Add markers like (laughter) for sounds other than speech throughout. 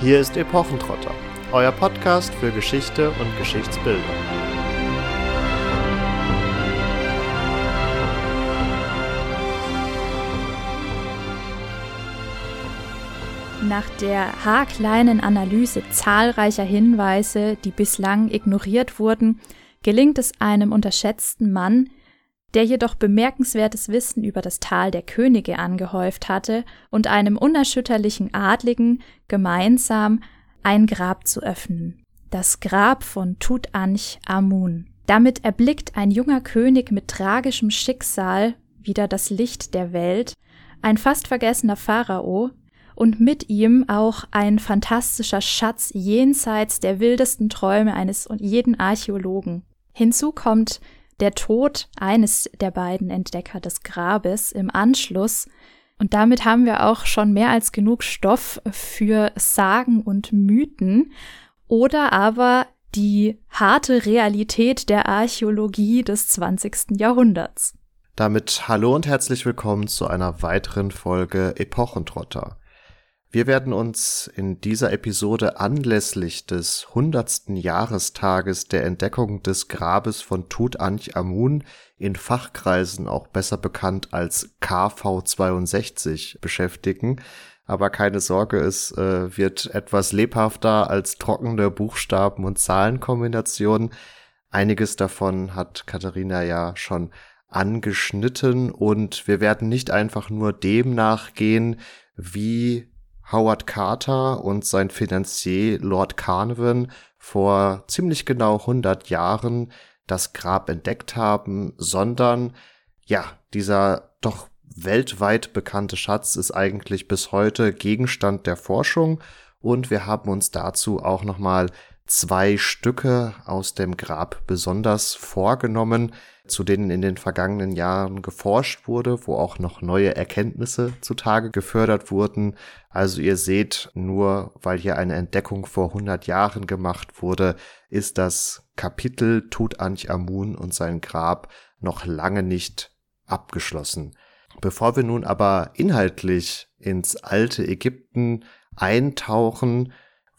Hier ist Epochentrotter, euer Podcast für Geschichte und Geschichtsbildung. Nach der haarkleinen Analyse zahlreicher Hinweise, die bislang ignoriert wurden, gelingt es einem unterschätzten Mann, der jedoch bemerkenswertes Wissen über das Tal der Könige angehäuft hatte und einem unerschütterlichen Adligen gemeinsam ein Grab zu öffnen. Das Grab von Tutanch Amun. Damit erblickt ein junger König mit tragischem Schicksal wieder das Licht der Welt, ein fast vergessener Pharao, und mit ihm auch ein fantastischer Schatz jenseits der wildesten Träume eines und jeden Archäologen. Hinzu kommt der Tod eines der beiden Entdecker des Grabes im Anschluss. Und damit haben wir auch schon mehr als genug Stoff für Sagen und Mythen oder aber die harte Realität der Archäologie des 20. Jahrhunderts. Damit hallo und herzlich willkommen zu einer weiteren Folge Epochentrotter. Wir werden uns in dieser Episode anlässlich des hundertsten Jahrestages der Entdeckung des Grabes von Tutanchamun in Fachkreisen auch besser bekannt als KV62 beschäftigen. Aber keine Sorge, es äh, wird etwas lebhafter als trockene Buchstaben- und Zahlenkombinationen. Einiges davon hat Katharina ja schon angeschnitten und wir werden nicht einfach nur dem nachgehen, wie Howard Carter und sein Finanzier Lord Carnarvon vor ziemlich genau 100 Jahren das Grab entdeckt haben, sondern ja, dieser doch weltweit bekannte Schatz ist eigentlich bis heute Gegenstand der Forschung. Und wir haben uns dazu auch noch mal zwei Stücke aus dem Grab besonders vorgenommen, zu denen in den vergangenen Jahren geforscht wurde, wo auch noch neue Erkenntnisse zutage gefördert wurden. Also ihr seht, nur weil hier eine Entdeckung vor 100 Jahren gemacht wurde, ist das Kapitel Tutanchamun und sein Grab noch lange nicht abgeschlossen. Bevor wir nun aber inhaltlich ins alte Ägypten eintauchen,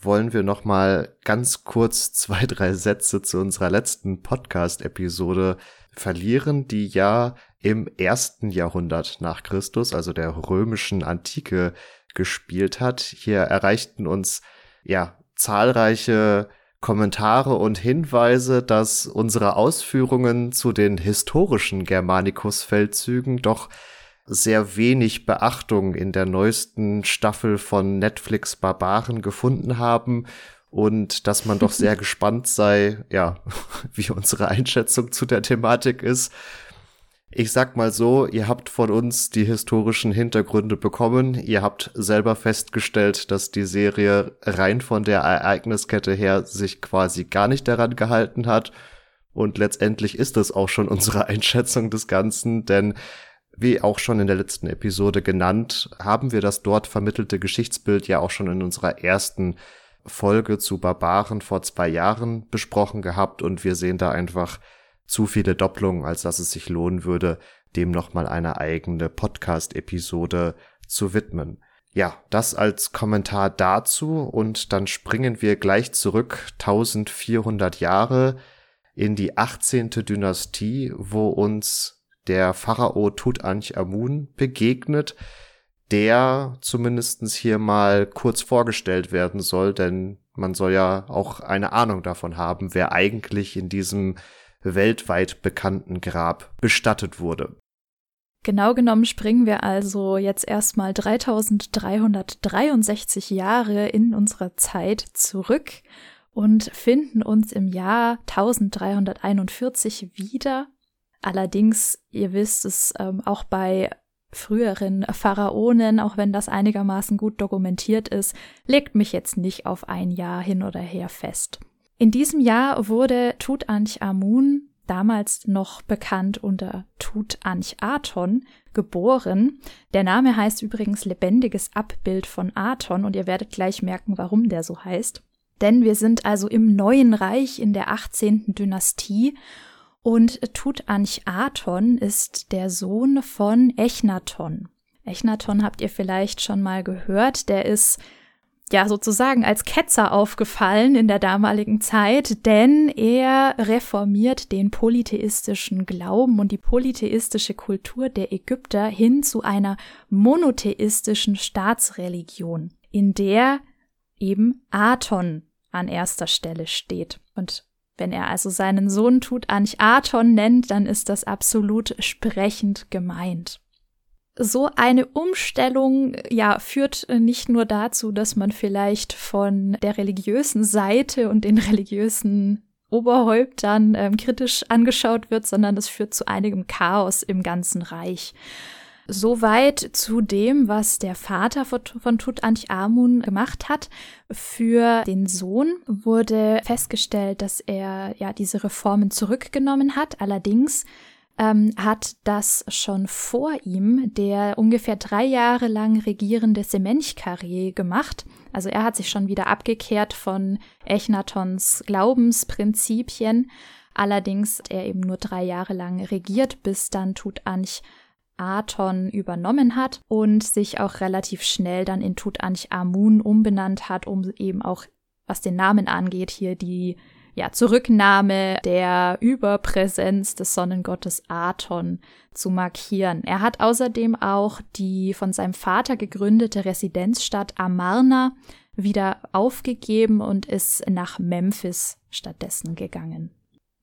wollen wir noch mal ganz kurz zwei, drei Sätze zu unserer letzten Podcast-Episode verlieren, die ja im ersten Jahrhundert nach Christus, also der römischen Antike, gespielt hat. Hier erreichten uns ja zahlreiche Kommentare und Hinweise, dass unsere Ausführungen zu den historischen Germanicus-Feldzügen doch sehr wenig Beachtung in der neuesten Staffel von Netflix Barbaren gefunden haben und dass man doch sehr (laughs) gespannt sei, ja, (laughs) wie unsere Einschätzung zu der Thematik ist. Ich sag mal so, ihr habt von uns die historischen Hintergründe bekommen. Ihr habt selber festgestellt, dass die Serie rein von der Ereigniskette her sich quasi gar nicht daran gehalten hat. Und letztendlich ist es auch schon unsere (laughs) Einschätzung des Ganzen, denn wie auch schon in der letzten Episode genannt, haben wir das dort vermittelte Geschichtsbild ja auch schon in unserer ersten Folge zu Barbaren vor zwei Jahren besprochen gehabt und wir sehen da einfach zu viele Doppelungen, als dass es sich lohnen würde, dem nochmal eine eigene Podcast-Episode zu widmen. Ja, das als Kommentar dazu und dann springen wir gleich zurück 1400 Jahre in die 18. Dynastie, wo uns der Pharao Tutanchamun begegnet, der zumindestens hier mal kurz vorgestellt werden soll, denn man soll ja auch eine Ahnung davon haben, wer eigentlich in diesem weltweit bekannten Grab bestattet wurde. Genau genommen springen wir also jetzt erstmal 3363 Jahre in unserer Zeit zurück und finden uns im Jahr 1341 wieder. Allerdings, ihr wisst es, ähm, auch bei früheren Pharaonen, auch wenn das einigermaßen gut dokumentiert ist, legt mich jetzt nicht auf ein Jahr hin oder her fest. In diesem Jahr wurde Tutanchamun, damals noch bekannt unter Tutanchaton, geboren. Der Name heißt übrigens lebendiges Abbild von Aton und ihr werdet gleich merken, warum der so heißt. Denn wir sind also im neuen Reich in der 18. Dynastie und Tutanchaton ist der Sohn von Echnaton. Echnaton habt ihr vielleicht schon mal gehört. Der ist ja sozusagen als Ketzer aufgefallen in der damaligen Zeit, denn er reformiert den polytheistischen Glauben und die polytheistische Kultur der Ägypter hin zu einer monotheistischen Staatsreligion, in der eben Aton an erster Stelle steht. Und wenn er also seinen Sohn Tutanchaton nennt, dann ist das absolut sprechend gemeint so eine Umstellung ja führt nicht nur dazu, dass man vielleicht von der religiösen Seite und den religiösen Oberhäuptern ähm, kritisch angeschaut wird, sondern es führt zu einigem Chaos im ganzen Reich. Soweit zu dem, was der Vater von Tutanchamun gemacht hat. Für den Sohn wurde festgestellt, dass er ja diese Reformen zurückgenommen hat. Allerdings ähm, hat das schon vor ihm der ungefähr drei Jahre lang regierende Semenchkare gemacht. Also er hat sich schon wieder abgekehrt von Echnatons Glaubensprinzipien. Allerdings hat er eben nur drei Jahre lang regiert, bis dann Tutanch Aton übernommen hat und sich auch relativ schnell dann in Tutanch Amun umbenannt hat, um eben auch, was den Namen angeht, hier die ja, Zurücknahme der Überpräsenz des Sonnengottes Aton zu markieren. Er hat außerdem auch die von seinem Vater gegründete Residenzstadt Amarna wieder aufgegeben und ist nach Memphis stattdessen gegangen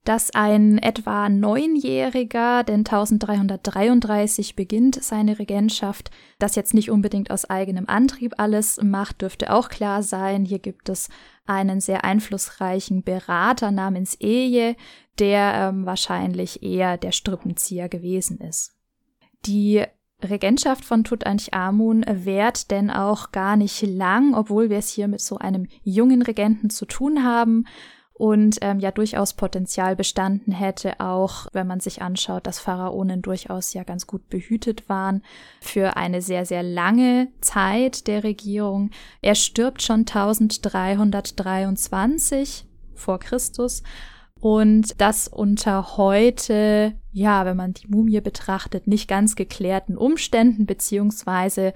dass ein etwa neunjähriger, denn 1333 beginnt seine Regentschaft, das jetzt nicht unbedingt aus eigenem Antrieb alles macht, dürfte auch klar sein. Hier gibt es einen sehr einflussreichen Berater namens Eje, der ähm, wahrscheinlich eher der Strippenzieher gewesen ist. Die Regentschaft von Tutanchamun währt denn auch gar nicht lang, obwohl wir es hier mit so einem jungen Regenten zu tun haben und ähm, ja durchaus Potenzial bestanden hätte, auch wenn man sich anschaut, dass Pharaonen durchaus ja ganz gut behütet waren für eine sehr, sehr lange Zeit der Regierung. Er stirbt schon 1323 vor Christus und das unter heute, ja, wenn man die Mumie betrachtet, nicht ganz geklärten Umständen, beziehungsweise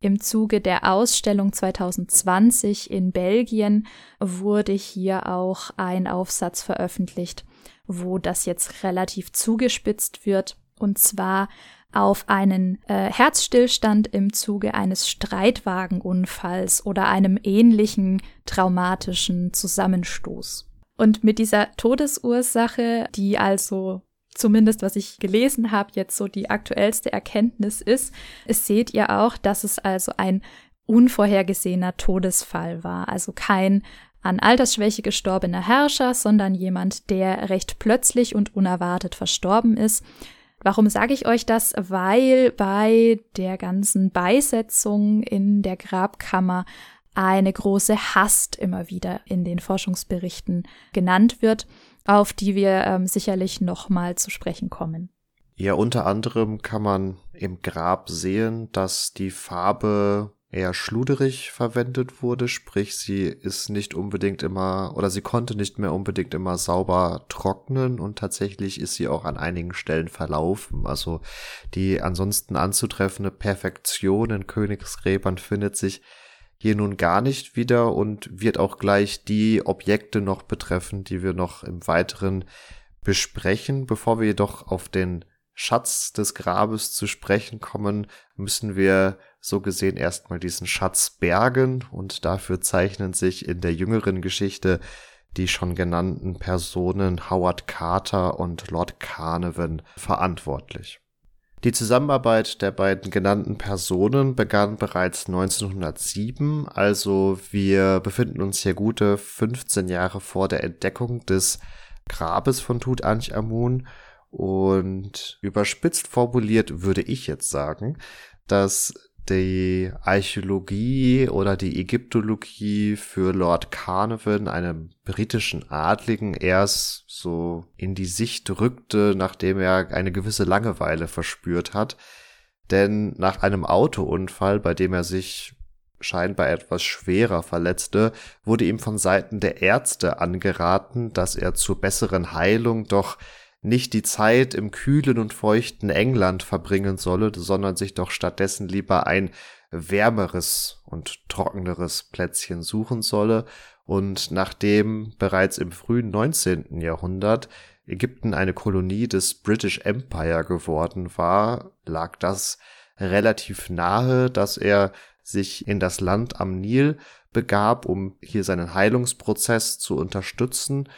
im Zuge der Ausstellung 2020 in Belgien wurde hier auch ein Aufsatz veröffentlicht, wo das jetzt relativ zugespitzt wird, und zwar auf einen äh, Herzstillstand im Zuge eines Streitwagenunfalls oder einem ähnlichen traumatischen Zusammenstoß. Und mit dieser Todesursache, die also zumindest was ich gelesen habe, jetzt so die aktuellste Erkenntnis ist, es seht ihr auch, dass es also ein unvorhergesehener Todesfall war, also kein an Altersschwäche gestorbener Herrscher, sondern jemand, der recht plötzlich und unerwartet verstorben ist. Warum sage ich euch das? Weil bei der ganzen Beisetzung in der Grabkammer eine große Hast immer wieder in den Forschungsberichten genannt wird auf die wir ähm, sicherlich nochmal zu sprechen kommen. Ja, unter anderem kann man im Grab sehen, dass die Farbe eher schluderig verwendet wurde, sprich sie ist nicht unbedingt immer oder sie konnte nicht mehr unbedingt immer sauber trocknen und tatsächlich ist sie auch an einigen Stellen verlaufen. Also die ansonsten anzutreffende Perfektion in Königsgräbern findet sich hier nun gar nicht wieder und wird auch gleich die Objekte noch betreffen, die wir noch im weiteren besprechen. Bevor wir jedoch auf den Schatz des Grabes zu sprechen kommen, müssen wir so gesehen erstmal diesen Schatz bergen und dafür zeichnen sich in der jüngeren Geschichte die schon genannten Personen Howard Carter und Lord Carnarvon verantwortlich. Die Zusammenarbeit der beiden genannten Personen begann bereits 1907, also wir befinden uns hier gute 15 Jahre vor der Entdeckung des Grabes von Tutanchamun und überspitzt formuliert würde ich jetzt sagen, dass die Archäologie oder die Ägyptologie für Lord Carnarvon, einem britischen Adligen, erst so in die Sicht rückte, nachdem er eine gewisse Langeweile verspürt hat. Denn nach einem Autounfall, bei dem er sich scheinbar etwas schwerer verletzte, wurde ihm von Seiten der Ärzte angeraten, dass er zur besseren Heilung doch nicht die Zeit im kühlen und feuchten England verbringen solle, sondern sich doch stattdessen lieber ein wärmeres und trockeneres Plätzchen suchen solle. Und nachdem bereits im frühen 19. Jahrhundert Ägypten eine Kolonie des British Empire geworden war, lag das relativ nahe, dass er sich in das Land am Nil begab, um hier seinen Heilungsprozess zu unterstützen.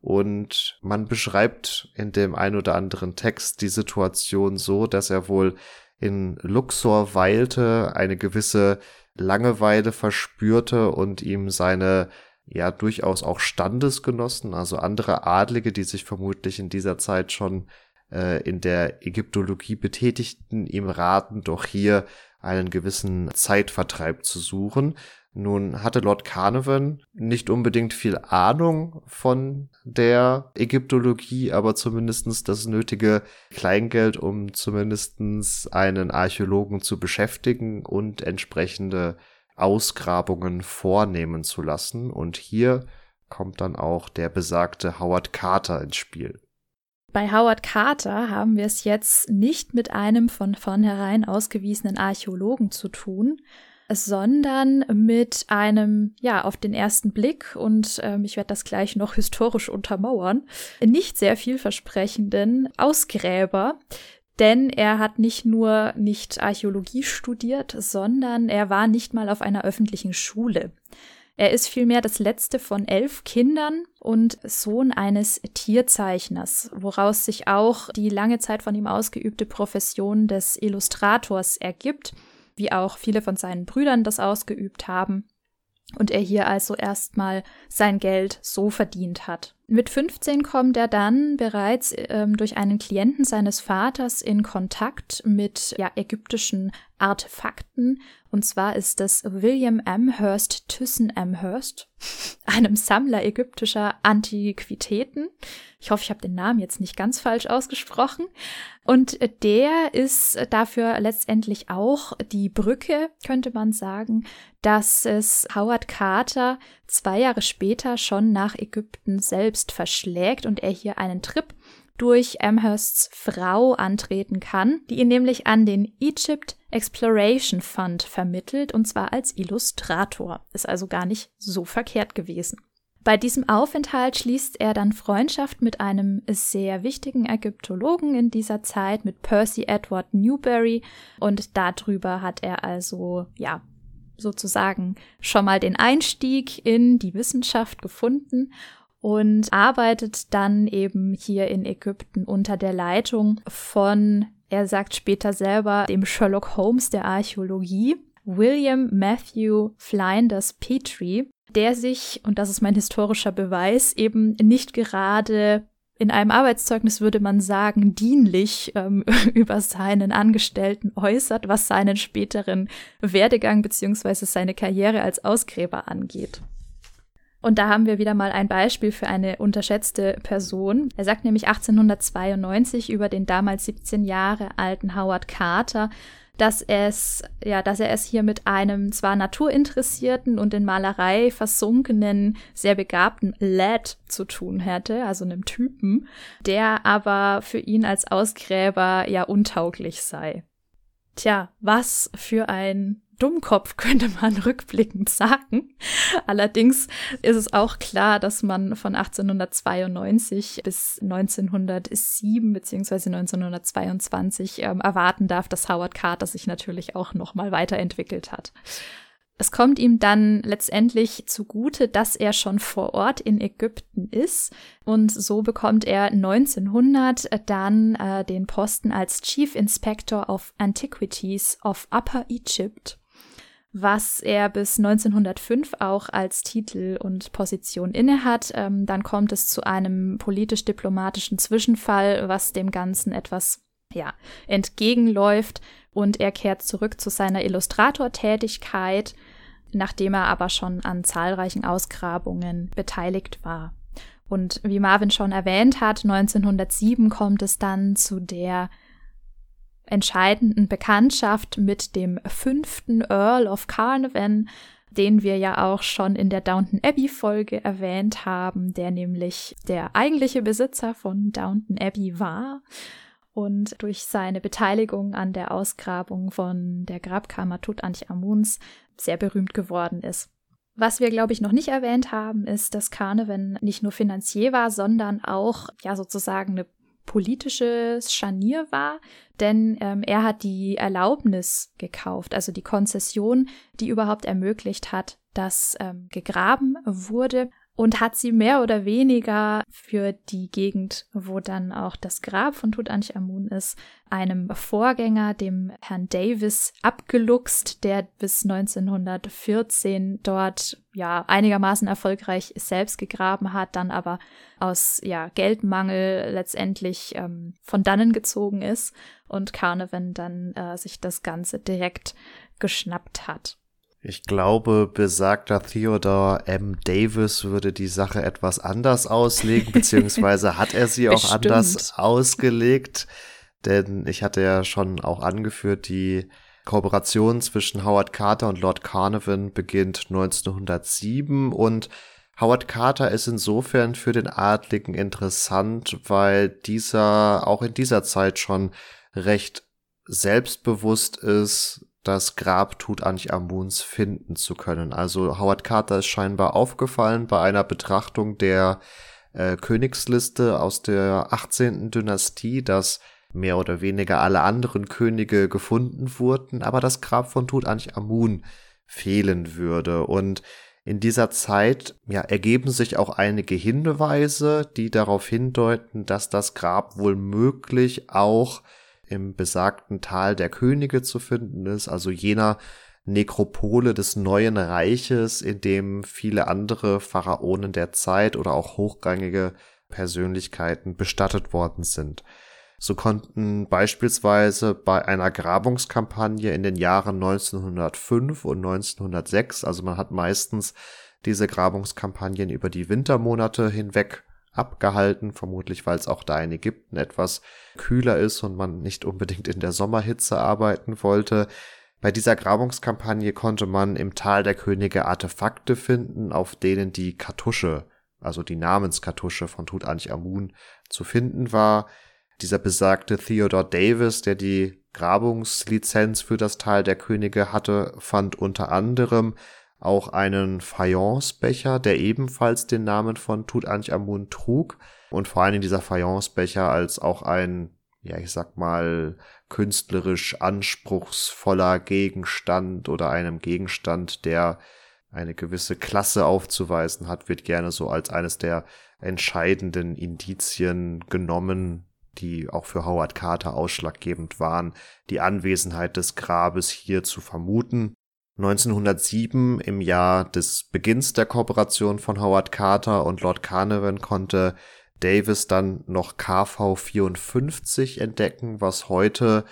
Und man beschreibt in dem ein oder anderen Text die Situation so, dass er wohl in Luxor weilte, eine gewisse Langeweile verspürte und ihm seine ja durchaus auch Standesgenossen, also andere Adlige, die sich vermutlich in dieser Zeit schon äh, in der Ägyptologie betätigten, ihm raten, doch hier einen gewissen Zeitvertreib zu suchen. Nun hatte Lord Carnarvon nicht unbedingt viel Ahnung von der Ägyptologie, aber zumindestens das nötige Kleingeld, um zumindestens einen Archäologen zu beschäftigen und entsprechende Ausgrabungen vornehmen zu lassen. Und hier kommt dann auch der besagte Howard Carter ins Spiel. Bei Howard Carter haben wir es jetzt nicht mit einem von vornherein ausgewiesenen Archäologen zu tun, sondern mit einem, ja, auf den ersten Blick, und ähm, ich werde das gleich noch historisch untermauern, nicht sehr vielversprechenden Ausgräber. Denn er hat nicht nur nicht Archäologie studiert, sondern er war nicht mal auf einer öffentlichen Schule. Er ist vielmehr das letzte von elf Kindern und Sohn eines Tierzeichners, woraus sich auch die lange Zeit von ihm ausgeübte Profession des Illustrators ergibt, wie auch viele von seinen Brüdern das ausgeübt haben und er hier also erstmal sein Geld so verdient hat. Mit 15 kommt er dann bereits ähm, durch einen Klienten seines Vaters in Kontakt mit ja, ägyptischen Artefakten. Und zwar ist es William Amherst Thyssen Amherst, (laughs) einem Sammler ägyptischer Antiquitäten. Ich hoffe, ich habe den Namen jetzt nicht ganz falsch ausgesprochen. Und der ist dafür letztendlich auch die Brücke, könnte man sagen, dass es Howard Carter zwei Jahre später schon nach Ägypten selbst verschlägt und er hier einen Trip durch Amhersts Frau antreten kann, die ihn nämlich an den Egypt Exploration Fund vermittelt und zwar als Illustrator. Ist also gar nicht so verkehrt gewesen. Bei diesem Aufenthalt schließt er dann Freundschaft mit einem sehr wichtigen Ägyptologen in dieser Zeit, mit Percy Edward Newberry. Und darüber hat er also, ja, sozusagen schon mal den Einstieg in die Wissenschaft gefunden und arbeitet dann eben hier in Ägypten unter der Leitung von, er sagt später selber, dem Sherlock Holmes der Archäologie, William Matthew Flinders Petrie, der sich, und das ist mein historischer Beweis, eben nicht gerade in einem Arbeitszeugnis würde man sagen, dienlich ähm, (laughs) über seinen Angestellten äußert, was seinen späteren Werdegang beziehungsweise seine Karriere als Ausgräber angeht. Und da haben wir wieder mal ein Beispiel für eine unterschätzte Person. Er sagt nämlich 1892 über den damals 17 Jahre alten Howard Carter, dass es, ja, dass er es hier mit einem zwar naturinteressierten und in Malerei versunkenen, sehr begabten Lad zu tun hätte, also einem Typen, der aber für ihn als Ausgräber ja untauglich sei. Tja, was für ein Dummkopf, (laughs) könnte man rückblickend sagen. Allerdings ist es auch klar, dass man von 1892 bis 1907 beziehungsweise 1922 ähm, erwarten darf, dass Howard Carter sich natürlich auch noch mal weiterentwickelt hat. Es kommt ihm dann letztendlich zugute, dass er schon vor Ort in Ägypten ist und so bekommt er 1900 dann äh, den Posten als Chief Inspector of Antiquities of Upper Egypt was er bis 1905 auch als Titel und Position innehat. Ähm, dann kommt es zu einem politisch-diplomatischen Zwischenfall, was dem Ganzen etwas ja, entgegenläuft und er kehrt zurück zu seiner Illustratortätigkeit, nachdem er aber schon an zahlreichen Ausgrabungen beteiligt war. Und wie Marvin schon erwähnt hat, 1907 kommt es dann zu der entscheidenden Bekanntschaft mit dem fünften Earl of Carnarvon, den wir ja auch schon in der Downton Abbey Folge erwähnt haben, der nämlich der eigentliche Besitzer von Downton Abbey war. und durch seine Beteiligung an der Ausgrabung von der Grabkammer Tutanchamuns sehr berühmt geworden ist. Was wir, glaube ich, noch nicht erwähnt haben, ist, dass Carnarvon nicht nur Finanzier war, sondern auch ja sozusagen eine politisches Scharnier war, denn ähm, er hat die Erlaubnis gekauft, also die Konzession, die überhaupt ermöglicht hat, dass ähm, gegraben wurde und hat sie mehr oder weniger für die Gegend, wo dann auch das Grab von Tutanchamun ist, einem Vorgänger, dem Herrn Davis, abgeluchst, der bis 1914 dort ja einigermaßen erfolgreich selbst gegraben hat, dann aber aus ja Geldmangel letztendlich ähm, von dannen gezogen ist und Carnarvon dann äh, sich das Ganze direkt geschnappt hat. Ich glaube, besagter Theodore M. Davis würde die Sache etwas anders auslegen, (laughs) beziehungsweise hat er sie auch anders ausgelegt. Denn ich hatte ja schon auch angeführt, die Kooperation zwischen Howard Carter und Lord Carnarvon beginnt 1907 und Howard Carter ist insofern für den Adligen interessant, weil dieser auch in dieser Zeit schon recht selbstbewusst ist, das Grab Tutanchamuns finden zu können. Also Howard Carter ist scheinbar aufgefallen bei einer Betrachtung der äh, Königsliste aus der 18. Dynastie, dass mehr oder weniger alle anderen Könige gefunden wurden, aber das Grab von Tutanchamun fehlen würde. Und in dieser Zeit ja, ergeben sich auch einige Hinweise, die darauf hindeuten, dass das Grab wohl möglich auch im besagten Tal der Könige zu finden ist, also jener Nekropole des neuen Reiches, in dem viele andere Pharaonen der Zeit oder auch hochrangige Persönlichkeiten bestattet worden sind. So konnten beispielsweise bei einer Grabungskampagne in den Jahren 1905 und 1906, also man hat meistens diese Grabungskampagnen über die Wintermonate hinweg abgehalten, vermutlich weil es auch da in Ägypten etwas kühler ist und man nicht unbedingt in der Sommerhitze arbeiten wollte. Bei dieser Grabungskampagne konnte man im Tal der Könige Artefakte finden, auf denen die Kartusche, also die Namenskartusche von Tutanchamun zu finden war. Dieser besagte Theodore Davis, der die Grabungslizenz für das Tal der Könige hatte, fand unter anderem auch einen Fayencebecher, der ebenfalls den Namen von Tutanchamun trug und vor allem dieser Fayencebecher als auch ein, ja, ich sag mal, künstlerisch anspruchsvoller Gegenstand oder einem Gegenstand, der eine gewisse Klasse aufzuweisen hat, wird gerne so als eines der entscheidenden Indizien genommen, die auch für Howard Carter ausschlaggebend waren, die Anwesenheit des Grabes hier zu vermuten. 1907, im Jahr des Beginns der Kooperation von Howard Carter und Lord Carnarvon, konnte Davis dann noch KV 54 entdecken, was heute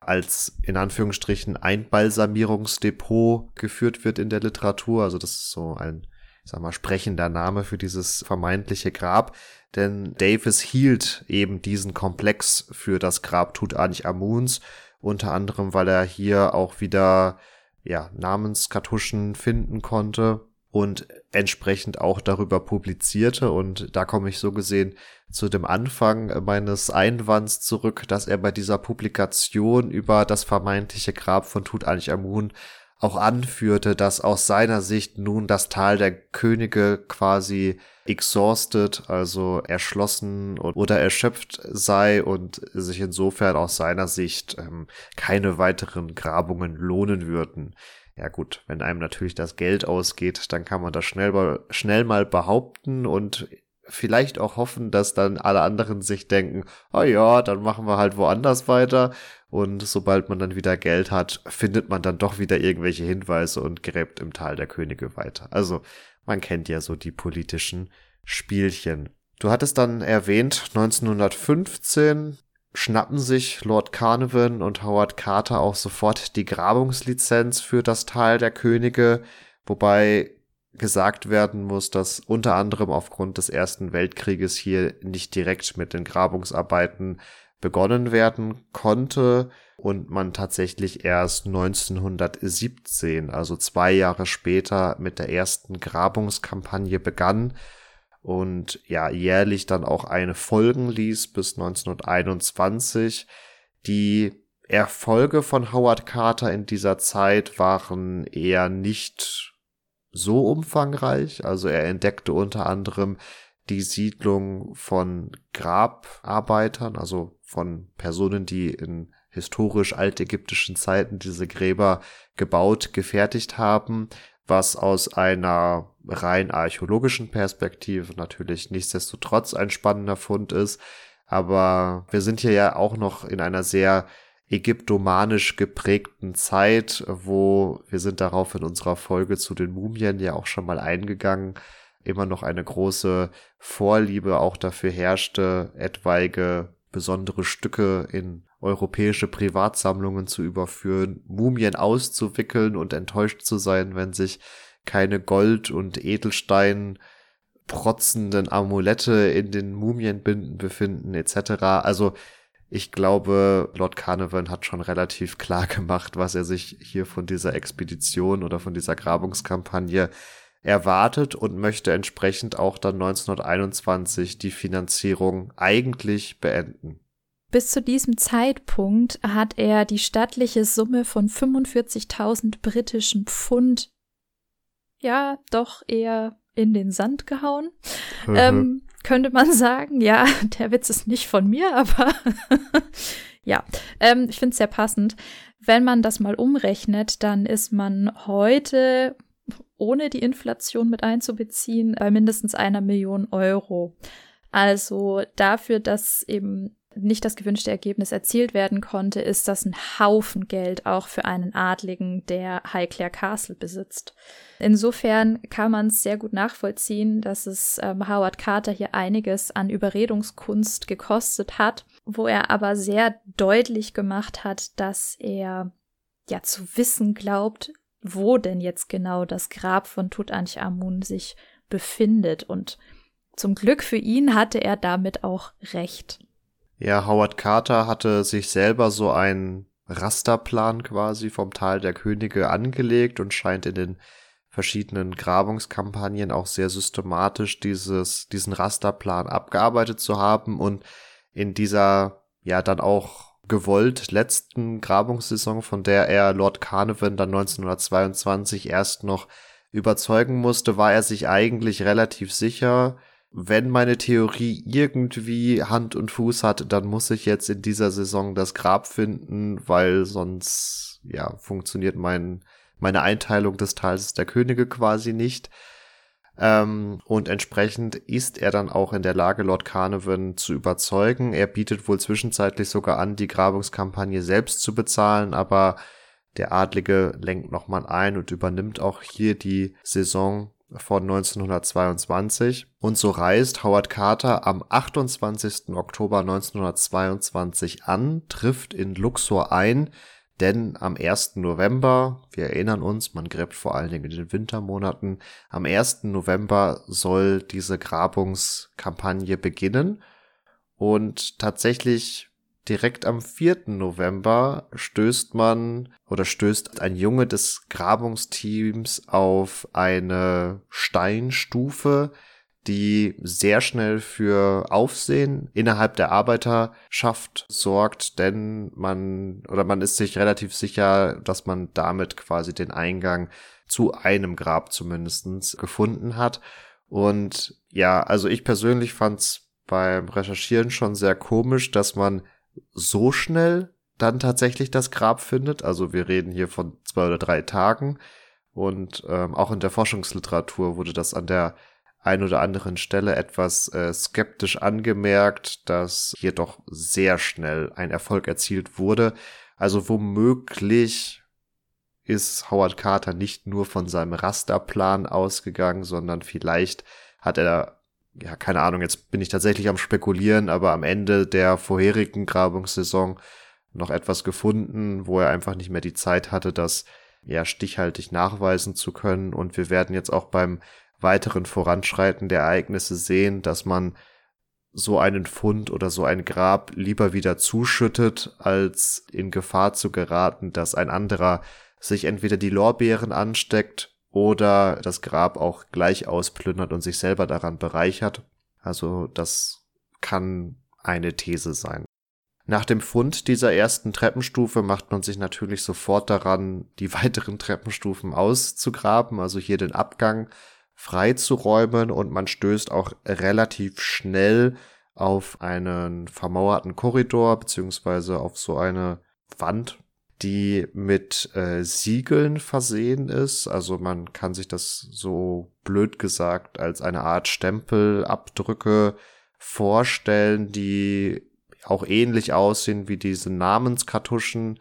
als in Anführungsstrichen Einbalsamierungsdepot geführt wird in der Literatur. Also das ist so ein, ich sag mal, sprechender Name für dieses vermeintliche Grab. Denn Davis hielt eben diesen Komplex für das Grab Tutanchamuns, unter anderem, weil er hier auch wieder ja, Namenskartuschen finden konnte und entsprechend auch darüber publizierte. Und da komme ich so gesehen zu dem Anfang meines Einwands zurück, dass er bei dieser Publikation über das vermeintliche Grab von Tutanchamun auch anführte, dass aus seiner Sicht nun das Tal der Könige quasi exhausted, also erschlossen oder erschöpft sei und sich insofern aus seiner Sicht ähm, keine weiteren Grabungen lohnen würden. Ja gut, wenn einem natürlich das Geld ausgeht, dann kann man das schnell, schnell mal behaupten und vielleicht auch hoffen, dass dann alle anderen sich denken, oh ja, dann machen wir halt woanders weiter. Und sobald man dann wieder Geld hat, findet man dann doch wieder irgendwelche Hinweise und gräbt im Tal der Könige weiter. Also man kennt ja so die politischen Spielchen. Du hattest dann erwähnt, 1915 schnappen sich Lord Carnarvon und Howard Carter auch sofort die Grabungslizenz für das Tal der Könige, wobei gesagt werden muss, dass unter anderem aufgrund des Ersten Weltkrieges hier nicht direkt mit den Grabungsarbeiten begonnen werden konnte und man tatsächlich erst 1917, also zwei Jahre später, mit der ersten Grabungskampagne begann. und ja, jährlich dann auch eine Folgen ließ bis 1921. Die Erfolge von Howard Carter in dieser Zeit waren eher nicht so umfangreich. Also er entdeckte unter anderem die Siedlung von Grabarbeitern, also von Personen, die in historisch altägyptischen Zeiten diese Gräber gebaut, gefertigt haben, was aus einer rein archäologischen Perspektive natürlich nichtsdestotrotz ein spannender Fund ist. Aber wir sind hier ja auch noch in einer sehr ägyptomanisch geprägten Zeit, wo wir sind darauf in unserer Folge zu den Mumien ja auch schon mal eingegangen, immer noch eine große Vorliebe auch dafür herrschte, etwaige besondere Stücke in europäische Privatsammlungen zu überführen, Mumien auszuwickeln und enttäuscht zu sein, wenn sich keine Gold- und Edelstein protzenden Amulette in den Mumienbinden befinden etc. Also ich glaube, Lord Carnarvon hat schon relativ klar gemacht, was er sich hier von dieser Expedition oder von dieser Grabungskampagne erwartet und möchte entsprechend auch dann 1921 die Finanzierung eigentlich beenden. Bis zu diesem Zeitpunkt hat er die stattliche Summe von 45.000 britischen Pfund ja doch eher in den Sand gehauen. ähm, könnte man sagen, ja, (laughs) der Witz ist nicht von mir, aber (laughs) ja, ähm, ich finde es sehr passend. Wenn man das mal umrechnet, dann ist man heute ohne die Inflation mit einzubeziehen, bei mindestens einer Million Euro. Also dafür, dass eben nicht das gewünschte Ergebnis erzielt werden konnte, ist das ein Haufen Geld auch für einen Adligen, der Highclere Castle besitzt. Insofern kann man es sehr gut nachvollziehen, dass es ähm, Howard Carter hier einiges an Überredungskunst gekostet hat, wo er aber sehr deutlich gemacht hat, dass er ja zu wissen glaubt, wo denn jetzt genau das Grab von Tutanchamun sich befindet. Und zum Glück für ihn hatte er damit auch recht. Ja, Howard Carter hatte sich selber so einen Rasterplan quasi vom Tal der Könige angelegt und scheint in den verschiedenen Grabungskampagnen auch sehr systematisch dieses, diesen Rasterplan abgearbeitet zu haben und in dieser ja dann auch gewollt letzten Grabungssaison, von der er Lord Carnarvon dann 1922 erst noch überzeugen musste, war er sich eigentlich relativ sicher, wenn meine Theorie irgendwie Hand und Fuß hat, dann muss ich jetzt in dieser Saison das Grab finden, weil sonst ja funktioniert mein meine Einteilung des Tals der Könige quasi nicht. Ähm, und entsprechend ist er dann auch in der Lage, Lord Carnarvon zu überzeugen. Er bietet wohl zwischenzeitlich sogar an, die Grabungskampagne selbst zu bezahlen, aber der Adlige lenkt nochmal ein und übernimmt auch hier die Saison von 1922. Und so reist Howard Carter am 28. Oktober 1922 an, trifft in Luxor ein, denn am 1. November, wir erinnern uns, man gräbt vor allen Dingen in den Wintermonaten, am 1. November soll diese Grabungskampagne beginnen. Und tatsächlich direkt am 4. November stößt man oder stößt ein Junge des Grabungsteams auf eine Steinstufe, die sehr schnell für Aufsehen innerhalb der Arbeiterschaft sorgt, denn man oder man ist sich relativ sicher, dass man damit quasi den Eingang zu einem Grab zumindestens gefunden hat. Und ja, also ich persönlich fand's beim Recherchieren schon sehr komisch, dass man so schnell dann tatsächlich das Grab findet. Also wir reden hier von zwei oder drei Tagen. Und ähm, auch in der Forschungsliteratur wurde das an der ein oder anderen Stelle etwas äh, skeptisch angemerkt, dass hier doch sehr schnell ein Erfolg erzielt wurde. Also womöglich ist Howard Carter nicht nur von seinem Rasterplan ausgegangen, sondern vielleicht hat er, ja, keine Ahnung, jetzt bin ich tatsächlich am Spekulieren, aber am Ende der vorherigen Grabungssaison noch etwas gefunden, wo er einfach nicht mehr die Zeit hatte, das ja stichhaltig nachweisen zu können. Und wir werden jetzt auch beim weiteren Voranschreiten der Ereignisse sehen, dass man so einen Fund oder so ein Grab lieber wieder zuschüttet, als in Gefahr zu geraten, dass ein anderer sich entweder die Lorbeeren ansteckt oder das Grab auch gleich ausplündert und sich selber daran bereichert. Also das kann eine These sein. Nach dem Fund dieser ersten Treppenstufe macht man sich natürlich sofort daran, die (laughs) weiteren Treppenstufen auszugraben, also hier den Abgang freizuräumen und man stößt auch relativ schnell auf einen vermauerten Korridor beziehungsweise auf so eine Wand, die mit äh, Siegeln versehen ist. Also man kann sich das so blöd gesagt als eine Art Stempelabdrücke vorstellen, die auch ähnlich aussehen wie diese Namenskartuschen,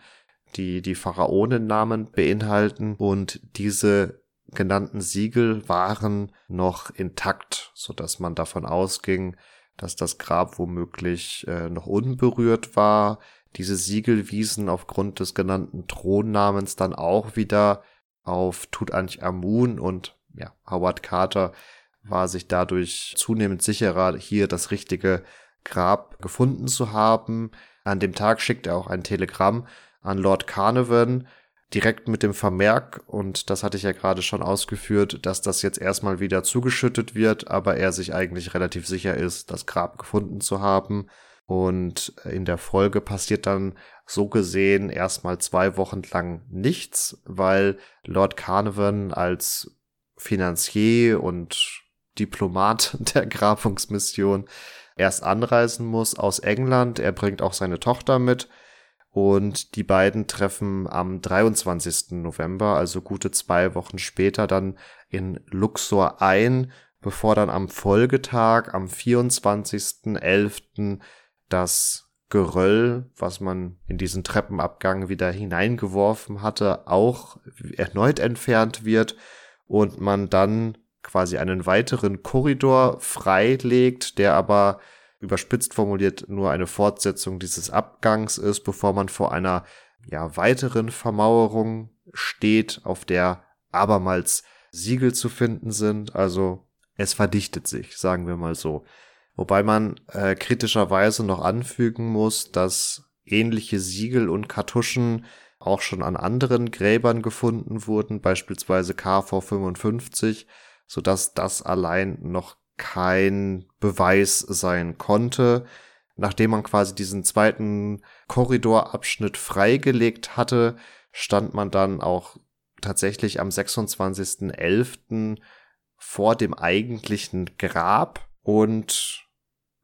die die Pharaonennamen beinhalten. Und diese genannten Siegel waren noch intakt, so dass man davon ausging, dass das Grab womöglich äh, noch unberührt war. Diese Siegel wiesen aufgrund des genannten Thronnamens dann auch wieder auf Tutanchamun und ja, Howard Carter war sich dadurch zunehmend sicherer, hier das richtige Grab gefunden zu haben. An dem Tag schickt er auch ein Telegramm an Lord Carnarvon, direkt mit dem Vermerk, und das hatte ich ja gerade schon ausgeführt, dass das jetzt erstmal wieder zugeschüttet wird, aber er sich eigentlich relativ sicher ist, das Grab gefunden zu haben. Und in der Folge passiert dann so gesehen erstmal zwei Wochen lang nichts, weil Lord Carnarvon als Finanzier und Diplomat (laughs) der Grabungsmission erst anreisen muss aus England. Er bringt auch seine Tochter mit und die beiden treffen am 23. November, also gute zwei Wochen später, dann in Luxor ein, bevor dann am Folgetag, am 24.11., das Geröll, was man in diesen Treppenabgang wieder hineingeworfen hatte, auch erneut entfernt wird und man dann quasi einen weiteren Korridor freilegt, der aber überspitzt formuliert nur eine Fortsetzung dieses Abgangs ist, bevor man vor einer ja weiteren Vermauerung steht, auf der abermals Siegel zu finden sind. Also es verdichtet sich, sagen wir mal so. Wobei man äh, kritischerweise noch anfügen muss, dass ähnliche Siegel und Kartuschen auch schon an anderen Gräbern gefunden wurden, beispielsweise KV 55, sodass das allein noch kein Beweis sein konnte. Nachdem man quasi diesen zweiten Korridorabschnitt freigelegt hatte, stand man dann auch tatsächlich am 26.11. vor dem eigentlichen Grab und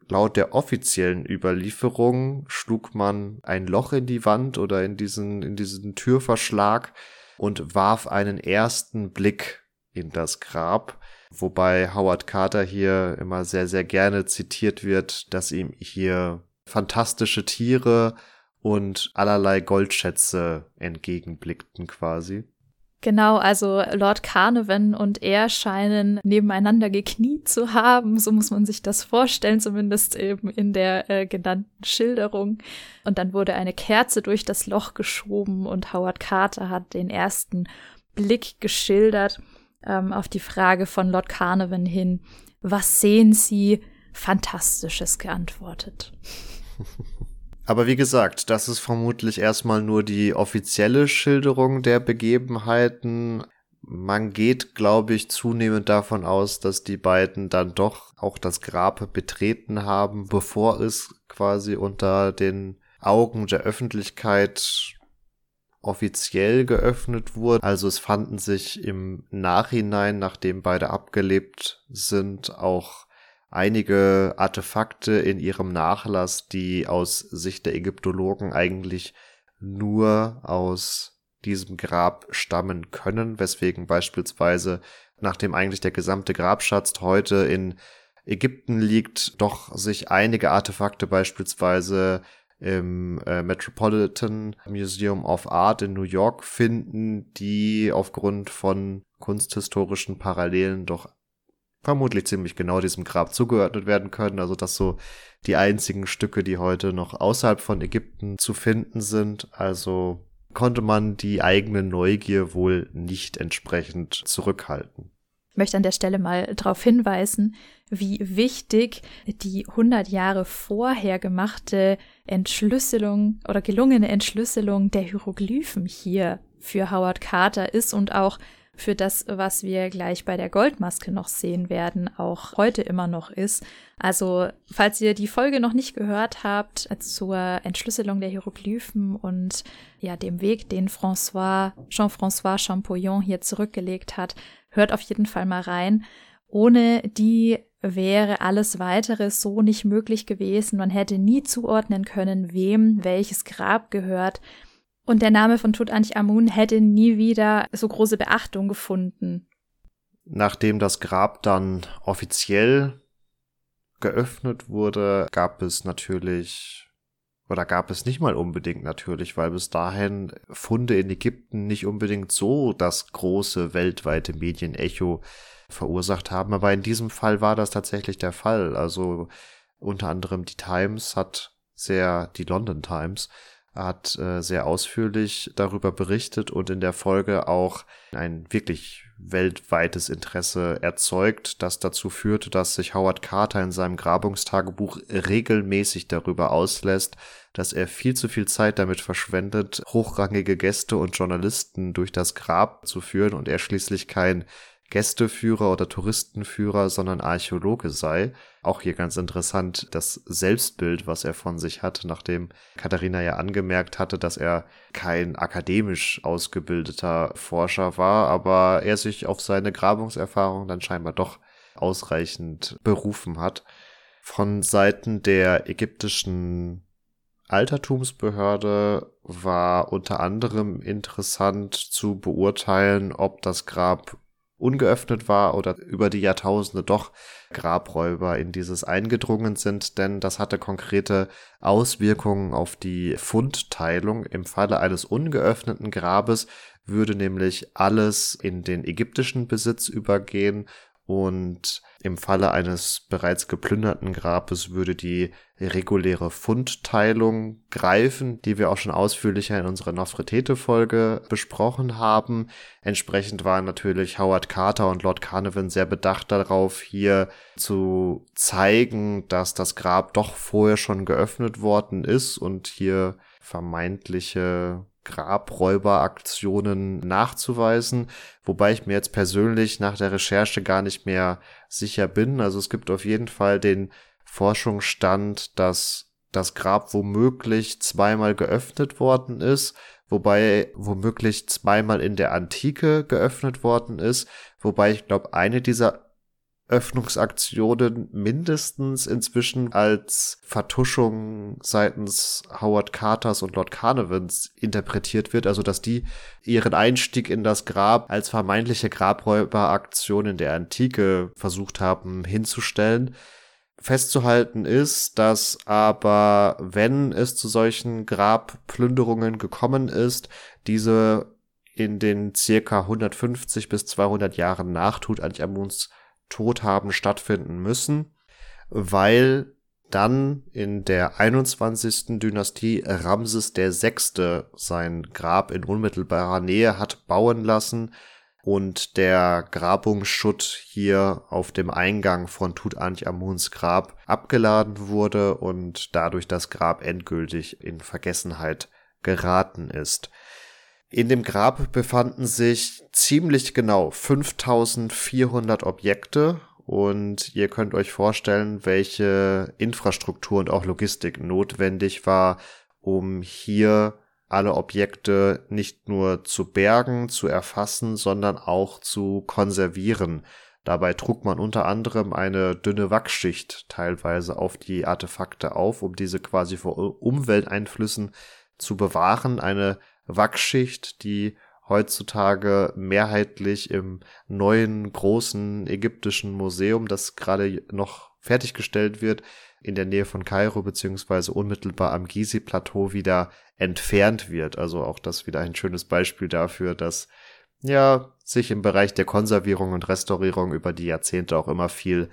laut der offiziellen Überlieferung schlug man ein Loch in die Wand oder in diesen, in diesen Türverschlag und warf einen ersten Blick in das Grab. Wobei Howard Carter hier immer sehr, sehr gerne zitiert wird, dass ihm hier fantastische Tiere und allerlei Goldschätze entgegenblickten quasi. Genau, also Lord Carnarvon und er scheinen nebeneinander gekniet zu haben, so muss man sich das vorstellen, zumindest eben in der äh, genannten Schilderung. Und dann wurde eine Kerze durch das Loch geschoben und Howard Carter hat den ersten Blick geschildert ähm, auf die Frage von Lord Carnarvon hin, was sehen Sie? Fantastisches geantwortet. (laughs) Aber wie gesagt, das ist vermutlich erstmal nur die offizielle Schilderung der Begebenheiten. Man geht, glaube ich, zunehmend davon aus, dass die beiden dann doch auch das Grab betreten haben, bevor es quasi unter den Augen der Öffentlichkeit offiziell geöffnet wurde. Also es fanden sich im Nachhinein, nachdem beide abgelebt sind, auch einige Artefakte in ihrem Nachlass, die aus Sicht der Ägyptologen eigentlich nur aus diesem Grab stammen können, weswegen beispielsweise, nachdem eigentlich der gesamte Grabschatz heute in Ägypten liegt, doch sich einige Artefakte beispielsweise im äh, Metropolitan Museum of Art in New York finden, die aufgrund von kunsthistorischen Parallelen doch vermutlich ziemlich genau diesem Grab zugeordnet werden können. Also das so die einzigen Stücke, die heute noch außerhalb von Ägypten zu finden sind. Also konnte man die eigene Neugier wohl nicht entsprechend zurückhalten. Möchte an der Stelle mal darauf hinweisen, wie wichtig die 100 Jahre vorher gemachte Entschlüsselung oder gelungene Entschlüsselung der Hieroglyphen hier für Howard Carter ist und auch für das, was wir gleich bei der Goldmaske noch sehen werden, auch heute immer noch ist. Also, falls ihr die Folge noch nicht gehört habt zur Entschlüsselung der Hieroglyphen und ja, dem Weg, den François, Jean-François Champollion hier zurückgelegt hat, hört auf jeden Fall mal rein. Ohne die wäre alles weitere so nicht möglich gewesen. Man hätte nie zuordnen können, wem welches Grab gehört. Und der Name von Tutanchamun hätte nie wieder so große Beachtung gefunden. Nachdem das Grab dann offiziell geöffnet wurde, gab es natürlich oder gab es nicht mal unbedingt natürlich, weil bis dahin Funde in Ägypten nicht unbedingt so das große weltweite Medienecho verursacht haben. Aber in diesem Fall war das tatsächlich der Fall. Also unter anderem die Times hat sehr, die London Times hat äh, sehr ausführlich darüber berichtet und in der Folge auch ein wirklich weltweites Interesse erzeugt, das dazu führte, dass sich Howard Carter in seinem Grabungstagebuch regelmäßig darüber auslässt, dass er viel zu viel Zeit damit verschwendet, hochrangige Gäste und Journalisten durch das Grab zu führen und er schließlich kein Gästeführer oder Touristenführer, sondern Archäologe sei. Auch hier ganz interessant das Selbstbild, was er von sich hat, nachdem Katharina ja angemerkt hatte, dass er kein akademisch ausgebildeter Forscher war, aber er sich auf seine Grabungserfahrung dann scheinbar doch ausreichend berufen hat. Von Seiten der ägyptischen Altertumsbehörde war unter anderem interessant zu beurteilen, ob das Grab ungeöffnet war oder über die Jahrtausende doch Grabräuber in dieses eingedrungen sind, denn das hatte konkrete Auswirkungen auf die Fundteilung. Im Falle eines ungeöffneten Grabes würde nämlich alles in den ägyptischen Besitz übergehen und im Falle eines bereits geplünderten Grabes würde die reguläre Fundteilung greifen, die wir auch schon ausführlicher in unserer Nofretete-Folge besprochen haben. Entsprechend waren natürlich Howard Carter und Lord Carnarvon sehr bedacht darauf, hier zu zeigen, dass das Grab doch vorher schon geöffnet worden ist und hier vermeintliche Grabräuberaktionen nachzuweisen, wobei ich mir jetzt persönlich nach der Recherche gar nicht mehr sicher bin. Also es gibt auf jeden Fall den Forschungsstand, dass das Grab womöglich zweimal geöffnet worden ist, wobei womöglich zweimal in der Antike geöffnet worden ist, wobei ich glaube, eine dieser Öffnungsaktionen mindestens inzwischen als Vertuschung seitens Howard Carters und Lord Carnarvons interpretiert wird, also dass die ihren Einstieg in das Grab als vermeintliche Grabräuberaktion in der Antike versucht haben hinzustellen. Festzuhalten ist, dass aber, wenn es zu solchen Grabplünderungen gekommen ist, diese in den circa 150 bis 200 Jahren nach Tutanchamuns Tod haben stattfinden müssen, weil dann in der 21. Dynastie Ramses VI. sein Grab in unmittelbarer Nähe hat bauen lassen und der Grabungsschutt hier auf dem Eingang von Tutanchamuns Grab abgeladen wurde und dadurch das Grab endgültig in Vergessenheit geraten ist. In dem Grab befanden sich ziemlich genau 5400 Objekte und ihr könnt euch vorstellen, welche Infrastruktur und auch Logistik notwendig war, um hier alle Objekte nicht nur zu bergen, zu erfassen, sondern auch zu konservieren. Dabei trug man unter anderem eine dünne Wachsschicht teilweise auf die Artefakte auf, um diese quasi vor Umwelteinflüssen zu bewahren. Eine Wachsschicht, die heutzutage mehrheitlich im neuen großen ägyptischen Museum, das gerade noch fertiggestellt wird, in der Nähe von Kairo beziehungsweise unmittelbar am Gizi-Plateau wieder entfernt wird. Also auch das wieder ein schönes Beispiel dafür, dass ja sich im Bereich der Konservierung und Restaurierung über die Jahrzehnte auch immer viel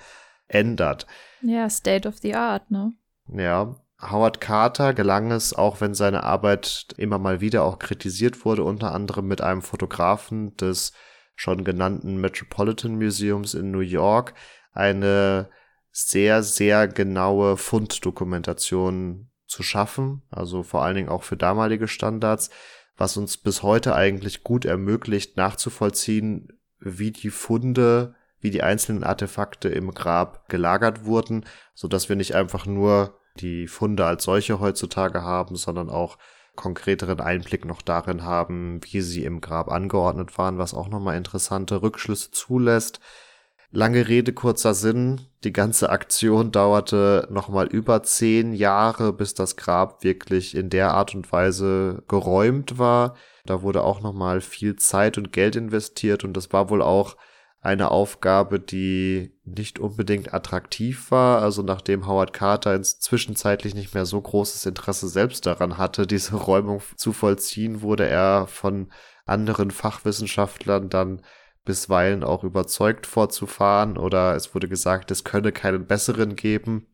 ändert. Ja, State of the Art, ne? Ja, Howard Carter gelang es, auch wenn seine Arbeit immer mal wieder auch kritisiert wurde, unter anderem mit einem Fotografen des schon genannten Metropolitan Museums in New York, eine sehr, sehr genaue Funddokumentation zu schaffen, also vor allen Dingen auch für damalige Standards, was uns bis heute eigentlich gut ermöglicht, nachzuvollziehen, wie die Funde, wie die einzelnen Artefakte im Grab gelagert wurden, so dass wir nicht einfach nur die Funde als solche heutzutage haben, sondern auch konkreteren Einblick noch darin haben, wie sie im Grab angeordnet waren, was auch nochmal interessante Rückschlüsse zulässt. Lange Rede, kurzer Sinn. Die ganze Aktion dauerte nochmal über zehn Jahre, bis das Grab wirklich in der Art und Weise geräumt war. Da wurde auch nochmal viel Zeit und Geld investiert und das war wohl auch eine Aufgabe, die nicht unbedingt attraktiv war. Also nachdem Howard Carter ins zwischenzeitlich nicht mehr so großes Interesse selbst daran hatte, diese Räumung zu vollziehen, wurde er von anderen Fachwissenschaftlern dann bisweilen auch überzeugt fortzufahren oder es wurde gesagt, es könne keinen besseren geben.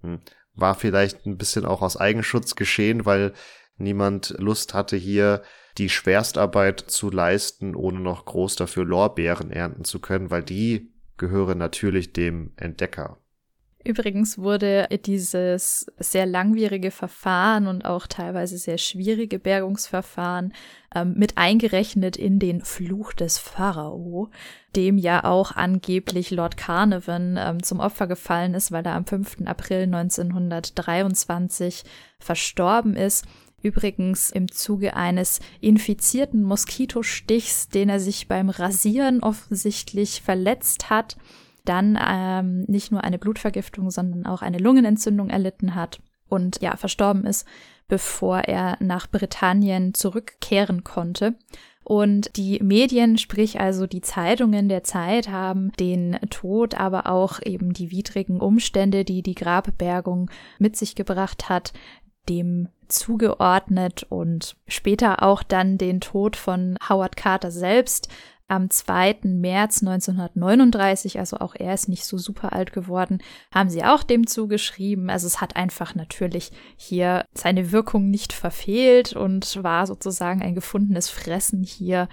Hm. War vielleicht ein bisschen auch aus Eigenschutz geschehen, weil niemand Lust hatte hier die Schwerstarbeit zu leisten, ohne noch groß dafür Lorbeeren ernten zu können, weil die gehören natürlich dem Entdecker. Übrigens wurde dieses sehr langwierige Verfahren und auch teilweise sehr schwierige Bergungsverfahren ähm, mit eingerechnet in den Fluch des Pharao, dem ja auch angeblich Lord Carnarvon ähm, zum Opfer gefallen ist, weil er am 5. April 1923 verstorben ist. Übrigens im Zuge eines infizierten Moskitostichs, den er sich beim Rasieren offensichtlich verletzt hat dann ähm, nicht nur eine Blutvergiftung, sondern auch eine Lungenentzündung erlitten hat und ja, verstorben ist, bevor er nach Britannien zurückkehren konnte. Und die Medien, sprich also die Zeitungen der Zeit, haben den Tod, aber auch eben die widrigen Umstände, die die Grabbergung mit sich gebracht hat, dem zugeordnet und später auch dann den Tod von Howard Carter selbst am 2. März 1939, also auch er ist nicht so super alt geworden, haben sie auch dem zugeschrieben. Also es hat einfach natürlich hier seine Wirkung nicht verfehlt und war sozusagen ein gefundenes Fressen hier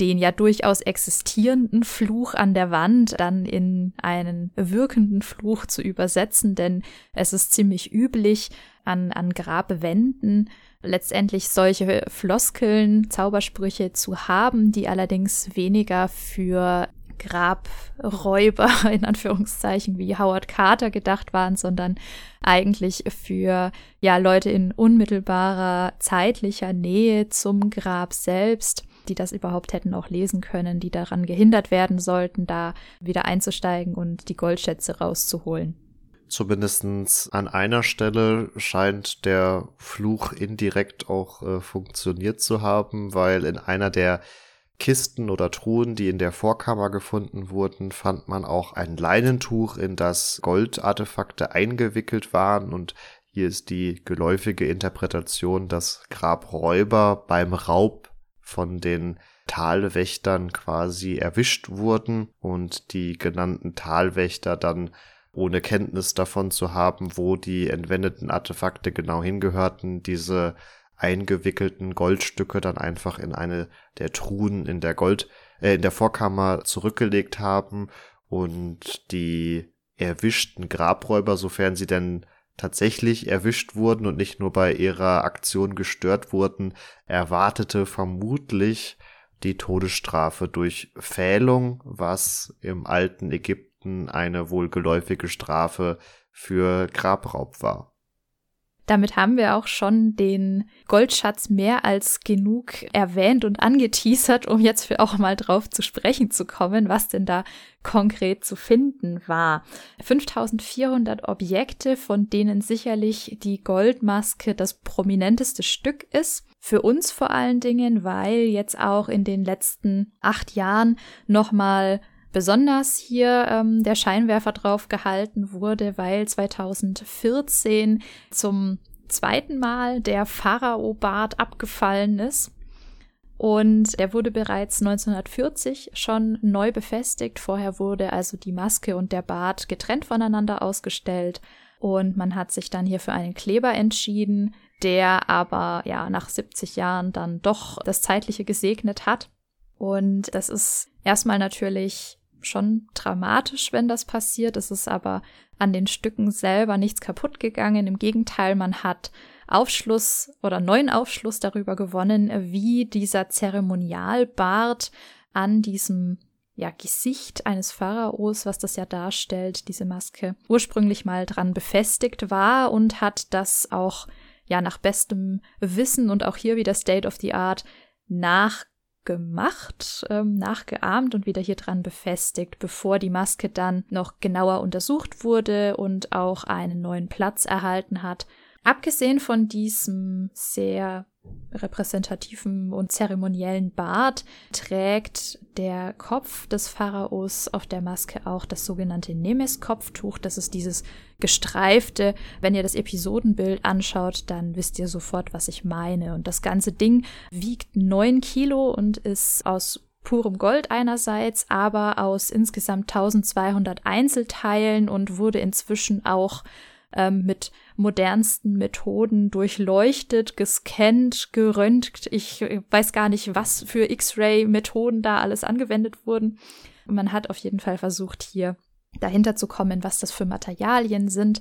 den ja durchaus existierenden Fluch an der Wand dann in einen wirkenden Fluch zu übersetzen, denn es ist ziemlich üblich an, an Grabwänden letztendlich solche Floskeln, Zaubersprüche zu haben, die allerdings weniger für Grabräuber (laughs) in Anführungszeichen wie Howard Carter gedacht waren, sondern eigentlich für ja Leute in unmittelbarer zeitlicher Nähe zum Grab selbst, die das überhaupt hätten auch lesen können, die daran gehindert werden sollten, da wieder einzusteigen und die Goldschätze rauszuholen. Zumindestens an einer Stelle scheint der Fluch indirekt auch äh, funktioniert zu haben, weil in einer der Kisten oder Truhen, die in der Vorkammer gefunden wurden, fand man auch ein Leinentuch, in das Goldartefakte eingewickelt waren und hier ist die geläufige Interpretation, dass Grabräuber beim Raub von den Talwächtern quasi erwischt wurden und die genannten Talwächter dann ohne Kenntnis davon zu haben, wo die entwendeten Artefakte genau hingehörten, diese eingewickelten Goldstücke dann einfach in eine der Truhen in der Gold, äh, in der Vorkammer zurückgelegt haben und die erwischten Grabräuber, sofern sie denn tatsächlich erwischt wurden und nicht nur bei ihrer Aktion gestört wurden, erwartete vermutlich die Todesstrafe durch Pfählung, was im alten Ägypten eine wohl geläufige Strafe für Grabraub war. Damit haben wir auch schon den Goldschatz mehr als genug erwähnt und angeteasert, um jetzt für auch mal drauf zu sprechen zu kommen, was denn da konkret zu finden war. 5400 Objekte, von denen sicherlich die Goldmaske das prominenteste Stück ist. Für uns vor allen Dingen, weil jetzt auch in den letzten acht Jahren nochmal besonders hier ähm, der Scheinwerfer drauf gehalten wurde, weil 2014 zum zweiten Mal der Pharao-Bart abgefallen ist. Und der wurde bereits 1940 schon neu befestigt. Vorher wurde also die Maske und der Bart getrennt voneinander ausgestellt. Und man hat sich dann hier für einen Kleber entschieden, der aber ja nach 70 Jahren dann doch das Zeitliche gesegnet hat. Und das ist erstmal natürlich schon dramatisch, wenn das passiert. Es ist aber an den Stücken selber nichts kaputt gegangen. Im Gegenteil, man hat Aufschluss oder neuen Aufschluss darüber gewonnen, wie dieser Zeremonialbart an diesem ja, Gesicht eines Pharaos, was das ja darstellt, diese Maske, ursprünglich mal dran befestigt war und hat das auch ja nach bestem Wissen und auch hier wieder State of the Art nachgemacht, ähm, nachgeahmt und wieder hier dran befestigt, bevor die Maske dann noch genauer untersucht wurde und auch einen neuen Platz erhalten hat. Abgesehen von diesem sehr repräsentativen und zeremoniellen Bart trägt der Kopf des Pharaos auf der Maske auch das sogenannte Nemes-Kopftuch. Das ist dieses gestreifte. Wenn ihr das Episodenbild anschaut, dann wisst ihr sofort, was ich meine. Und das ganze Ding wiegt neun Kilo und ist aus purem Gold einerseits, aber aus insgesamt 1200 Einzelteilen und wurde inzwischen auch ähm, mit modernsten Methoden durchleuchtet, gescannt, geröntgt. Ich weiß gar nicht, was für X-Ray-Methoden da alles angewendet wurden. Man hat auf jeden Fall versucht, hier dahinter zu kommen, was das für Materialien sind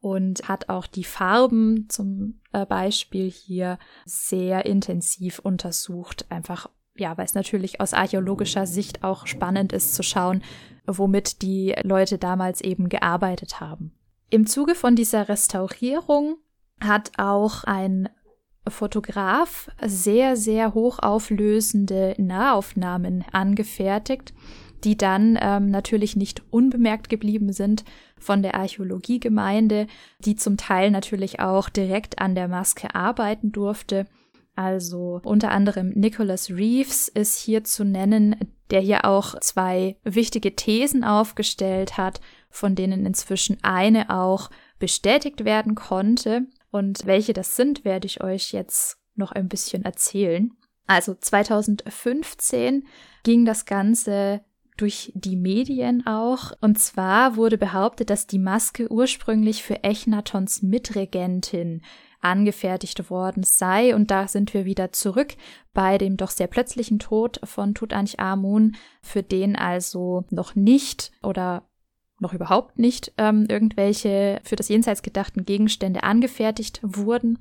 und hat auch die Farben zum äh, Beispiel hier sehr intensiv untersucht, einfach ja, weil es natürlich aus archäologischer Sicht auch spannend ist zu schauen, womit die Leute damals eben gearbeitet haben. Im Zuge von dieser Restaurierung hat auch ein Fotograf sehr, sehr hochauflösende Nahaufnahmen angefertigt, die dann ähm, natürlich nicht unbemerkt geblieben sind von der Archäologiegemeinde, die zum Teil natürlich auch direkt an der Maske arbeiten durfte. Also unter anderem Nicholas Reeves ist hier zu nennen, der hier auch zwei wichtige Thesen aufgestellt hat von denen inzwischen eine auch bestätigt werden konnte. Und welche das sind, werde ich euch jetzt noch ein bisschen erzählen. Also 2015 ging das Ganze durch die Medien auch. Und zwar wurde behauptet, dass die Maske ursprünglich für Echnatons Mitregentin angefertigt worden sei. Und da sind wir wieder zurück bei dem doch sehr plötzlichen Tod von Tutanchamun, für den also noch nicht oder noch überhaupt nicht ähm, irgendwelche für das Jenseits gedachten Gegenstände angefertigt wurden,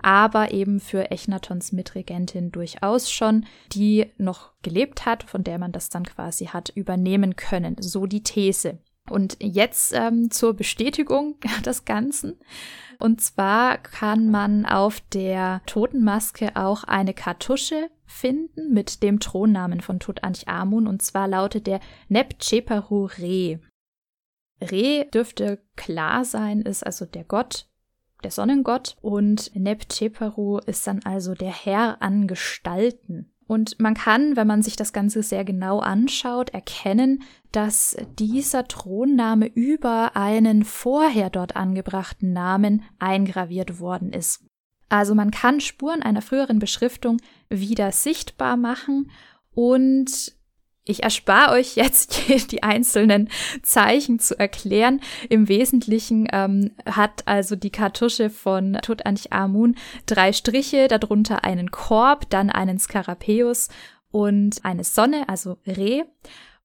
aber eben für Echnatons Mitregentin durchaus schon, die noch gelebt hat, von der man das dann quasi hat übernehmen können. So die These. Und jetzt ähm, zur Bestätigung (laughs) des Ganzen. Und zwar kann man auf der Totenmaske auch eine Kartusche finden mit dem Thronnamen von Tutanchamun. Und zwar lautet der Nepcheparu Re. Re dürfte klar sein, ist also der Gott, der Sonnengott und Nepcheperu ist dann also der Herr an Gestalten. Und man kann, wenn man sich das Ganze sehr genau anschaut, erkennen, dass dieser Thronname über einen vorher dort angebrachten Namen eingraviert worden ist. Also man kann Spuren einer früheren Beschriftung wieder sichtbar machen und ich erspare euch jetzt (laughs) die einzelnen Zeichen zu erklären. Im Wesentlichen ähm, hat also die Kartusche von Tutanchamun drei Striche, darunter einen Korb, dann einen Skarabäus und eine Sonne, also Reh.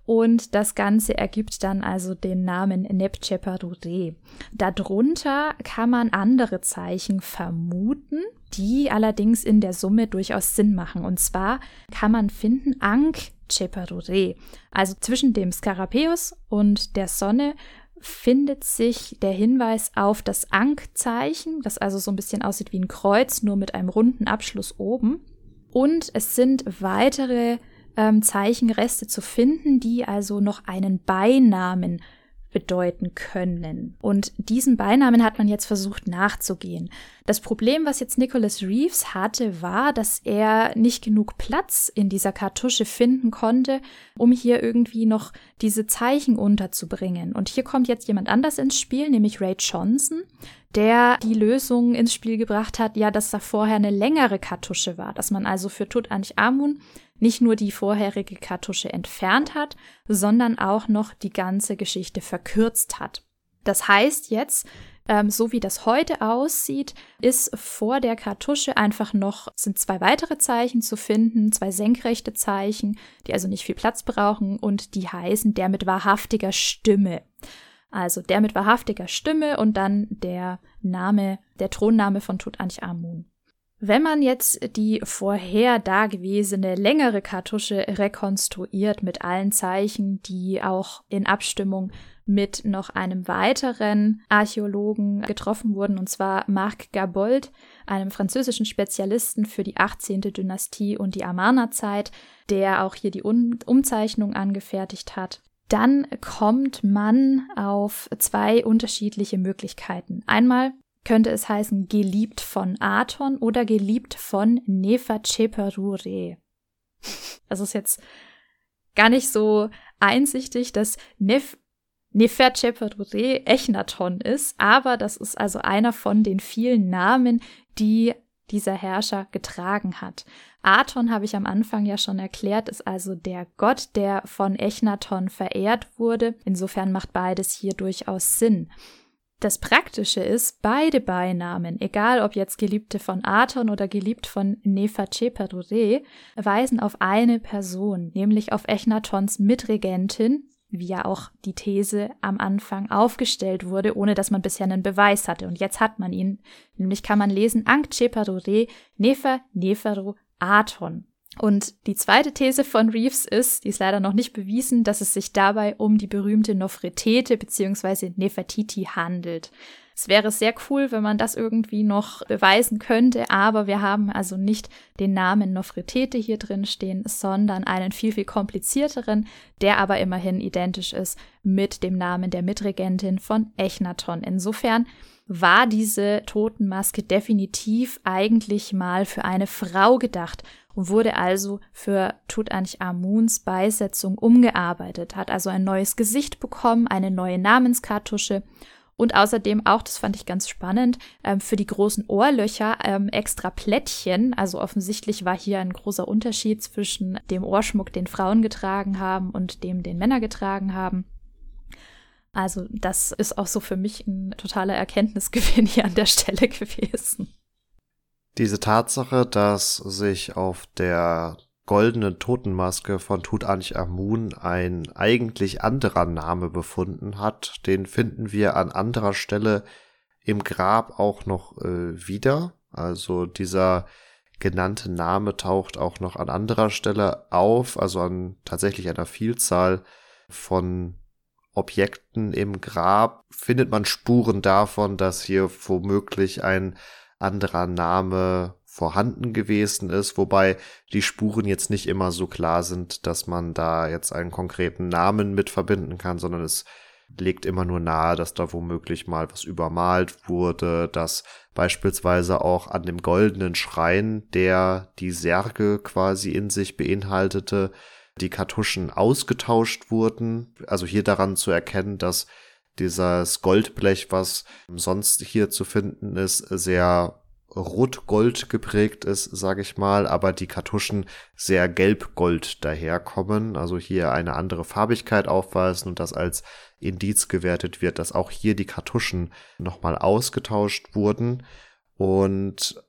Und das Ganze ergibt dann also den Namen Nepcheparure. Darunter kann man andere Zeichen vermuten, die allerdings in der Summe durchaus Sinn machen. Und zwar kann man finden Ankh Cheparure. Also zwischen dem Skarabäus und der Sonne findet sich der Hinweis auf das Ankh-Zeichen, das also so ein bisschen aussieht wie ein Kreuz, nur mit einem runden Abschluss oben. Und es sind weitere ähm, Zeichenreste zu finden, die also noch einen Beinamen bedeuten können. Und diesen Beinamen hat man jetzt versucht nachzugehen. Das Problem, was jetzt Nicholas Reeves hatte, war, dass er nicht genug Platz in dieser Kartusche finden konnte, um hier irgendwie noch diese Zeichen unterzubringen. Und hier kommt jetzt jemand anders ins Spiel, nämlich Ray Johnson, der die Lösung ins Spiel gebracht hat, ja, dass da vorher eine längere Kartusche war, dass man also für Tutanchamun nicht nur die vorherige Kartusche entfernt hat, sondern auch noch die ganze Geschichte verkürzt hat. Das heißt jetzt, ähm, so wie das heute aussieht, ist vor der Kartusche einfach noch, sind zwei weitere Zeichen zu finden, zwei senkrechte Zeichen, die also nicht viel Platz brauchen und die heißen der mit wahrhaftiger Stimme. Also der mit wahrhaftiger Stimme und dann der Name, der Thronname von Tutanchamun. Wenn man jetzt die vorher dagewesene längere Kartusche rekonstruiert mit allen Zeichen, die auch in Abstimmung mit noch einem weiteren Archäologen getroffen wurden, und zwar Marc Gabold, einem französischen Spezialisten für die 18. Dynastie und die Amarna-Zeit, der auch hier die um Umzeichnung angefertigt hat. Dann kommt man auf zwei unterschiedliche Möglichkeiten. Einmal könnte es heißen geliebt von Aton oder geliebt von Nefercheperure. Das ist jetzt gar nicht so einsichtig, dass Nef Nefercheperure Echnaton ist, aber das ist also einer von den vielen Namen, die dieser Herrscher getragen hat. Aton habe ich am Anfang ja schon erklärt, ist also der Gott, der von Echnaton verehrt wurde. Insofern macht beides hier durchaus Sinn. Das Praktische ist, beide Beinamen, egal ob jetzt Geliebte von Aton oder geliebt von Nefercheperure, weisen auf eine Person, nämlich auf Echnatons Mitregentin, wie ja auch die These am Anfang aufgestellt wurde, ohne dass man bisher einen Beweis hatte. Und jetzt hat man ihn. Nämlich kann man lesen Ankcheperure Nefer Neferu Aton. Und die zweite These von Reeves ist, die ist leider noch nicht bewiesen, dass es sich dabei um die berühmte Nofretete bzw. Nefertiti handelt. Es wäre sehr cool, wenn man das irgendwie noch beweisen könnte, aber wir haben also nicht den Namen Nofretete hier drin stehen, sondern einen viel, viel komplizierteren, der aber immerhin identisch ist mit dem Namen der Mitregentin von Echnaton. Insofern war diese Totenmaske definitiv eigentlich mal für eine Frau gedacht und wurde also für Tutanchamuns Beisetzung umgearbeitet, hat also ein neues Gesicht bekommen, eine neue Namenskartusche und außerdem auch, das fand ich ganz spannend, ähm, für die großen Ohrlöcher ähm, extra Plättchen. Also offensichtlich war hier ein großer Unterschied zwischen dem Ohrschmuck, den Frauen getragen haben und dem, den Männer getragen haben. Also das ist auch so für mich ein totaler Erkenntnisgewinn hier an der Stelle (laughs) gewesen. Diese Tatsache, dass sich auf der goldenen Totenmaske von Tutanchamun ein eigentlich anderer Name befunden hat, den finden wir an anderer Stelle im Grab auch noch äh, wieder. Also dieser genannte Name taucht auch noch an anderer Stelle auf, also an tatsächlich einer Vielzahl von Objekten im Grab. Findet man Spuren davon, dass hier womöglich ein anderer Name vorhanden gewesen ist, wobei die Spuren jetzt nicht immer so klar sind, dass man da jetzt einen konkreten Namen mit verbinden kann, sondern es legt immer nur nahe, dass da womöglich mal was übermalt wurde, dass beispielsweise auch an dem goldenen Schrein, der die Särge quasi in sich beinhaltete, die Kartuschen ausgetauscht wurden. Also hier daran zu erkennen, dass dieses Goldblech, was sonst hier zu finden ist, sehr rot-gold geprägt ist, sage ich mal, aber die Kartuschen sehr gelb-gold daherkommen, also hier eine andere Farbigkeit aufweisen und das als Indiz gewertet wird, dass auch hier die Kartuschen nochmal ausgetauscht wurden und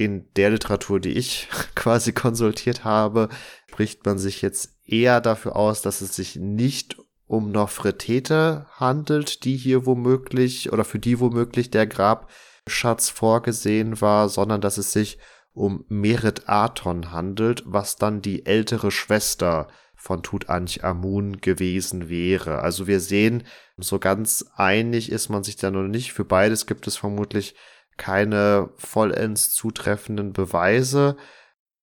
in der Literatur, die ich (laughs) quasi konsultiert habe, spricht man sich jetzt eher dafür aus, dass es sich nicht um Nofretete handelt, die hier womöglich oder für die womöglich der Grabschatz vorgesehen war, sondern dass es sich um Meret Aton handelt, was dann die ältere Schwester von Tutanchamun gewesen wäre. Also wir sehen, so ganz einig ist man sich da noch nicht. Für beides gibt es vermutlich keine vollends zutreffenden Beweise.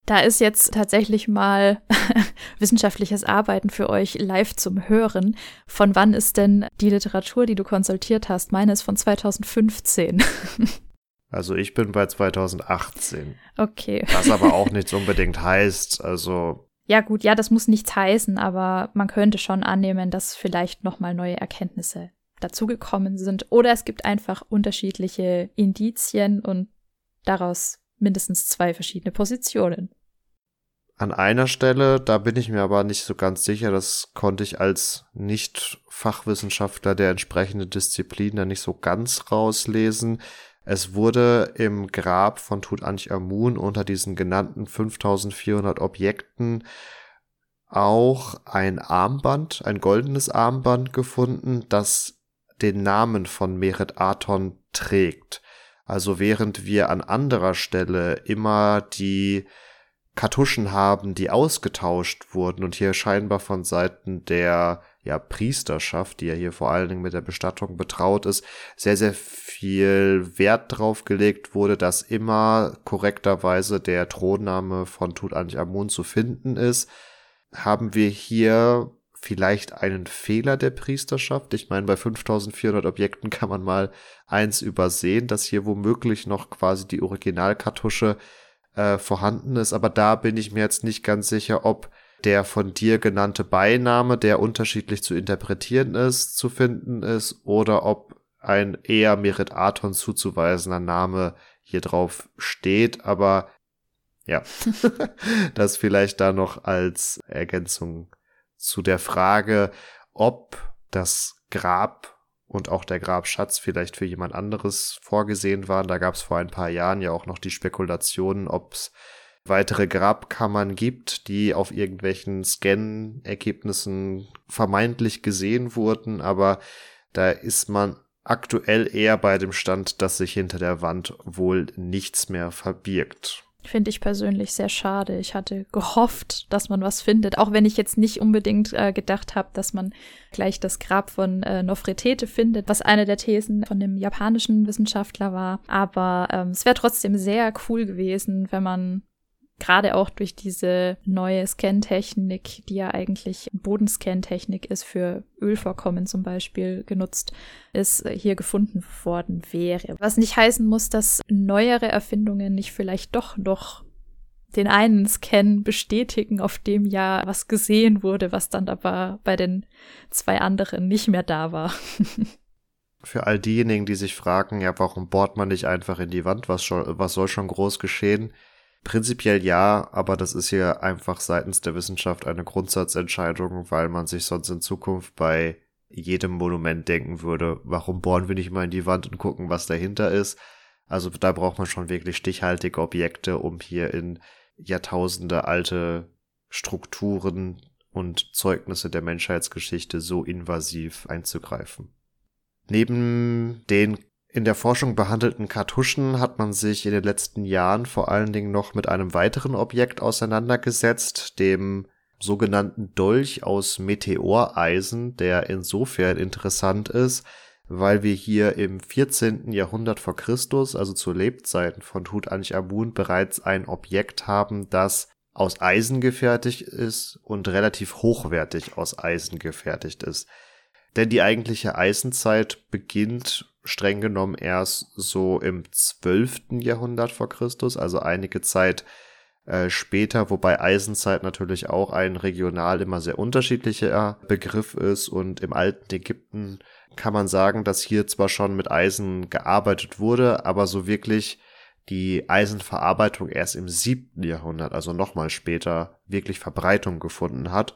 Da ist jetzt tatsächlich mal (laughs) wissenschaftliches Arbeiten für euch live zum Hören. Von wann ist denn die Literatur, die du konsultiert hast? Meine ist von 2015. (laughs) Also ich bin bei 2018. Okay. Was aber auch nichts (laughs) unbedingt heißt, also. Ja gut, ja, das muss nichts heißen, aber man könnte schon annehmen, dass vielleicht nochmal neue Erkenntnisse dazugekommen sind. Oder es gibt einfach unterschiedliche Indizien und daraus mindestens zwei verschiedene Positionen. An einer Stelle, da bin ich mir aber nicht so ganz sicher, das konnte ich als Nicht-Fachwissenschaftler der entsprechenden Disziplin da nicht so ganz rauslesen. Es wurde im Grab von Tutanchamun unter diesen genannten 5400 Objekten auch ein Armband, ein goldenes Armband gefunden, das den Namen von Meret Aton trägt. Also während wir an anderer Stelle immer die Kartuschen haben, die ausgetauscht wurden und hier scheinbar von Seiten der ja, Priesterschaft, die ja hier vor allen Dingen mit der Bestattung betraut ist, sehr, sehr viel Wert drauf gelegt wurde, dass immer korrekterweise der Thronname von Tutanchamun zu finden ist, haben wir hier vielleicht einen Fehler der Priesterschaft. Ich meine, bei 5400 Objekten kann man mal eins übersehen, dass hier womöglich noch quasi die Originalkartusche äh, vorhanden ist. Aber da bin ich mir jetzt nicht ganz sicher, ob der von dir genannte Beiname, der unterschiedlich zu interpretieren ist, zu finden ist, oder ob ein eher Merit Aton zuzuweisender Name hier drauf steht. Aber ja, (laughs) das vielleicht da noch als Ergänzung zu der Frage, ob das Grab und auch der Grabschatz vielleicht für jemand anderes vorgesehen waren. Da gab es vor ein paar Jahren ja auch noch die Spekulationen, ob es weitere Grabkammern gibt, die auf irgendwelchen Scan-Ergebnissen vermeintlich gesehen wurden, aber da ist man aktuell eher bei dem Stand, dass sich hinter der Wand wohl nichts mehr verbirgt. Finde ich persönlich sehr schade. Ich hatte gehofft, dass man was findet, auch wenn ich jetzt nicht unbedingt äh, gedacht habe, dass man gleich das Grab von äh, Nofretete findet, was eine der Thesen von dem japanischen Wissenschaftler war. Aber ähm, es wäre trotzdem sehr cool gewesen, wenn man gerade auch durch diese neue Scan-Technik, die ja eigentlich Bodenscan-Technik ist für Ölvorkommen zum Beispiel genutzt, ist hier gefunden worden wäre. Was nicht heißen muss, dass neuere Erfindungen nicht vielleicht doch noch den einen Scan bestätigen, auf dem ja was gesehen wurde, was dann aber bei den zwei anderen nicht mehr da war. (laughs) Für all diejenigen, die sich fragen, ja, warum bohrt man nicht einfach in die Wand? Was, was soll schon groß geschehen? Prinzipiell ja, aber das ist hier einfach seitens der Wissenschaft eine Grundsatzentscheidung, weil man sich sonst in Zukunft bei jedem Monument denken würde, warum bohren wir nicht mal in die Wand und gucken, was dahinter ist. Also da braucht man schon wirklich stichhaltige Objekte, um hier in Jahrtausende alte Strukturen und Zeugnisse der Menschheitsgeschichte so invasiv einzugreifen. Neben den in der Forschung behandelten Kartuschen hat man sich in den letzten Jahren vor allen Dingen noch mit einem weiteren Objekt auseinandergesetzt, dem sogenannten Dolch aus Meteoreisen, der insofern interessant ist, weil wir hier im 14. Jahrhundert vor Christus, also zu Lebzeiten von Tutanchamun, bereits ein Objekt haben, das aus Eisen gefertigt ist und relativ hochwertig aus Eisen gefertigt ist. Denn die eigentliche Eisenzeit beginnt streng genommen erst so im 12. Jahrhundert vor Christus, also einige Zeit äh, später, wobei Eisenzeit natürlich auch ein regional immer sehr unterschiedlicher Begriff ist und im alten Ägypten kann man sagen, dass hier zwar schon mit Eisen gearbeitet wurde, aber so wirklich die Eisenverarbeitung erst im siebten Jahrhundert, also nochmal später, wirklich Verbreitung gefunden hat,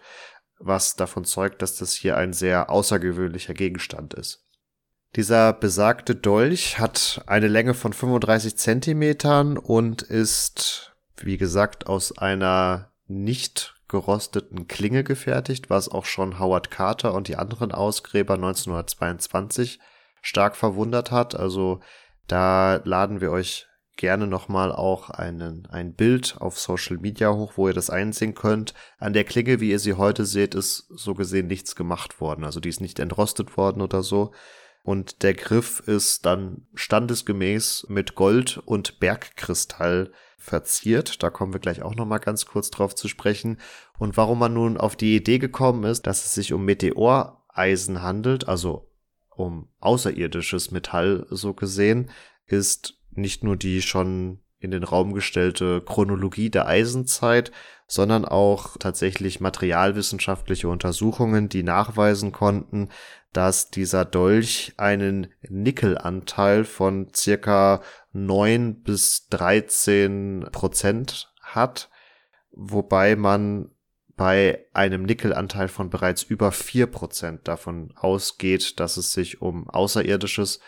was davon zeugt, dass das hier ein sehr außergewöhnlicher Gegenstand ist. Dieser besagte Dolch hat eine Länge von 35 Zentimetern und ist, wie gesagt, aus einer nicht gerosteten Klinge gefertigt, was auch schon Howard Carter und die anderen Ausgräber 1922 stark verwundert hat. Also da laden wir euch gerne nochmal auch einen, ein Bild auf Social Media hoch, wo ihr das einsehen könnt. An der Klinge, wie ihr sie heute seht, ist so gesehen nichts gemacht worden. Also die ist nicht entrostet worden oder so und der Griff ist dann standesgemäß mit Gold und Bergkristall verziert. Da kommen wir gleich auch noch mal ganz kurz drauf zu sprechen. Und warum man nun auf die Idee gekommen ist, dass es sich um Meteoreisen handelt, also um außerirdisches Metall so gesehen, ist nicht nur die schon in den Raum gestellte Chronologie der Eisenzeit, sondern auch tatsächlich materialwissenschaftliche Untersuchungen, die nachweisen konnten, dass dieser Dolch einen Nickelanteil von circa neun bis dreizehn Prozent hat, wobei man bei einem Nickelanteil von bereits über vier Prozent davon ausgeht, dass es sich um außerirdisches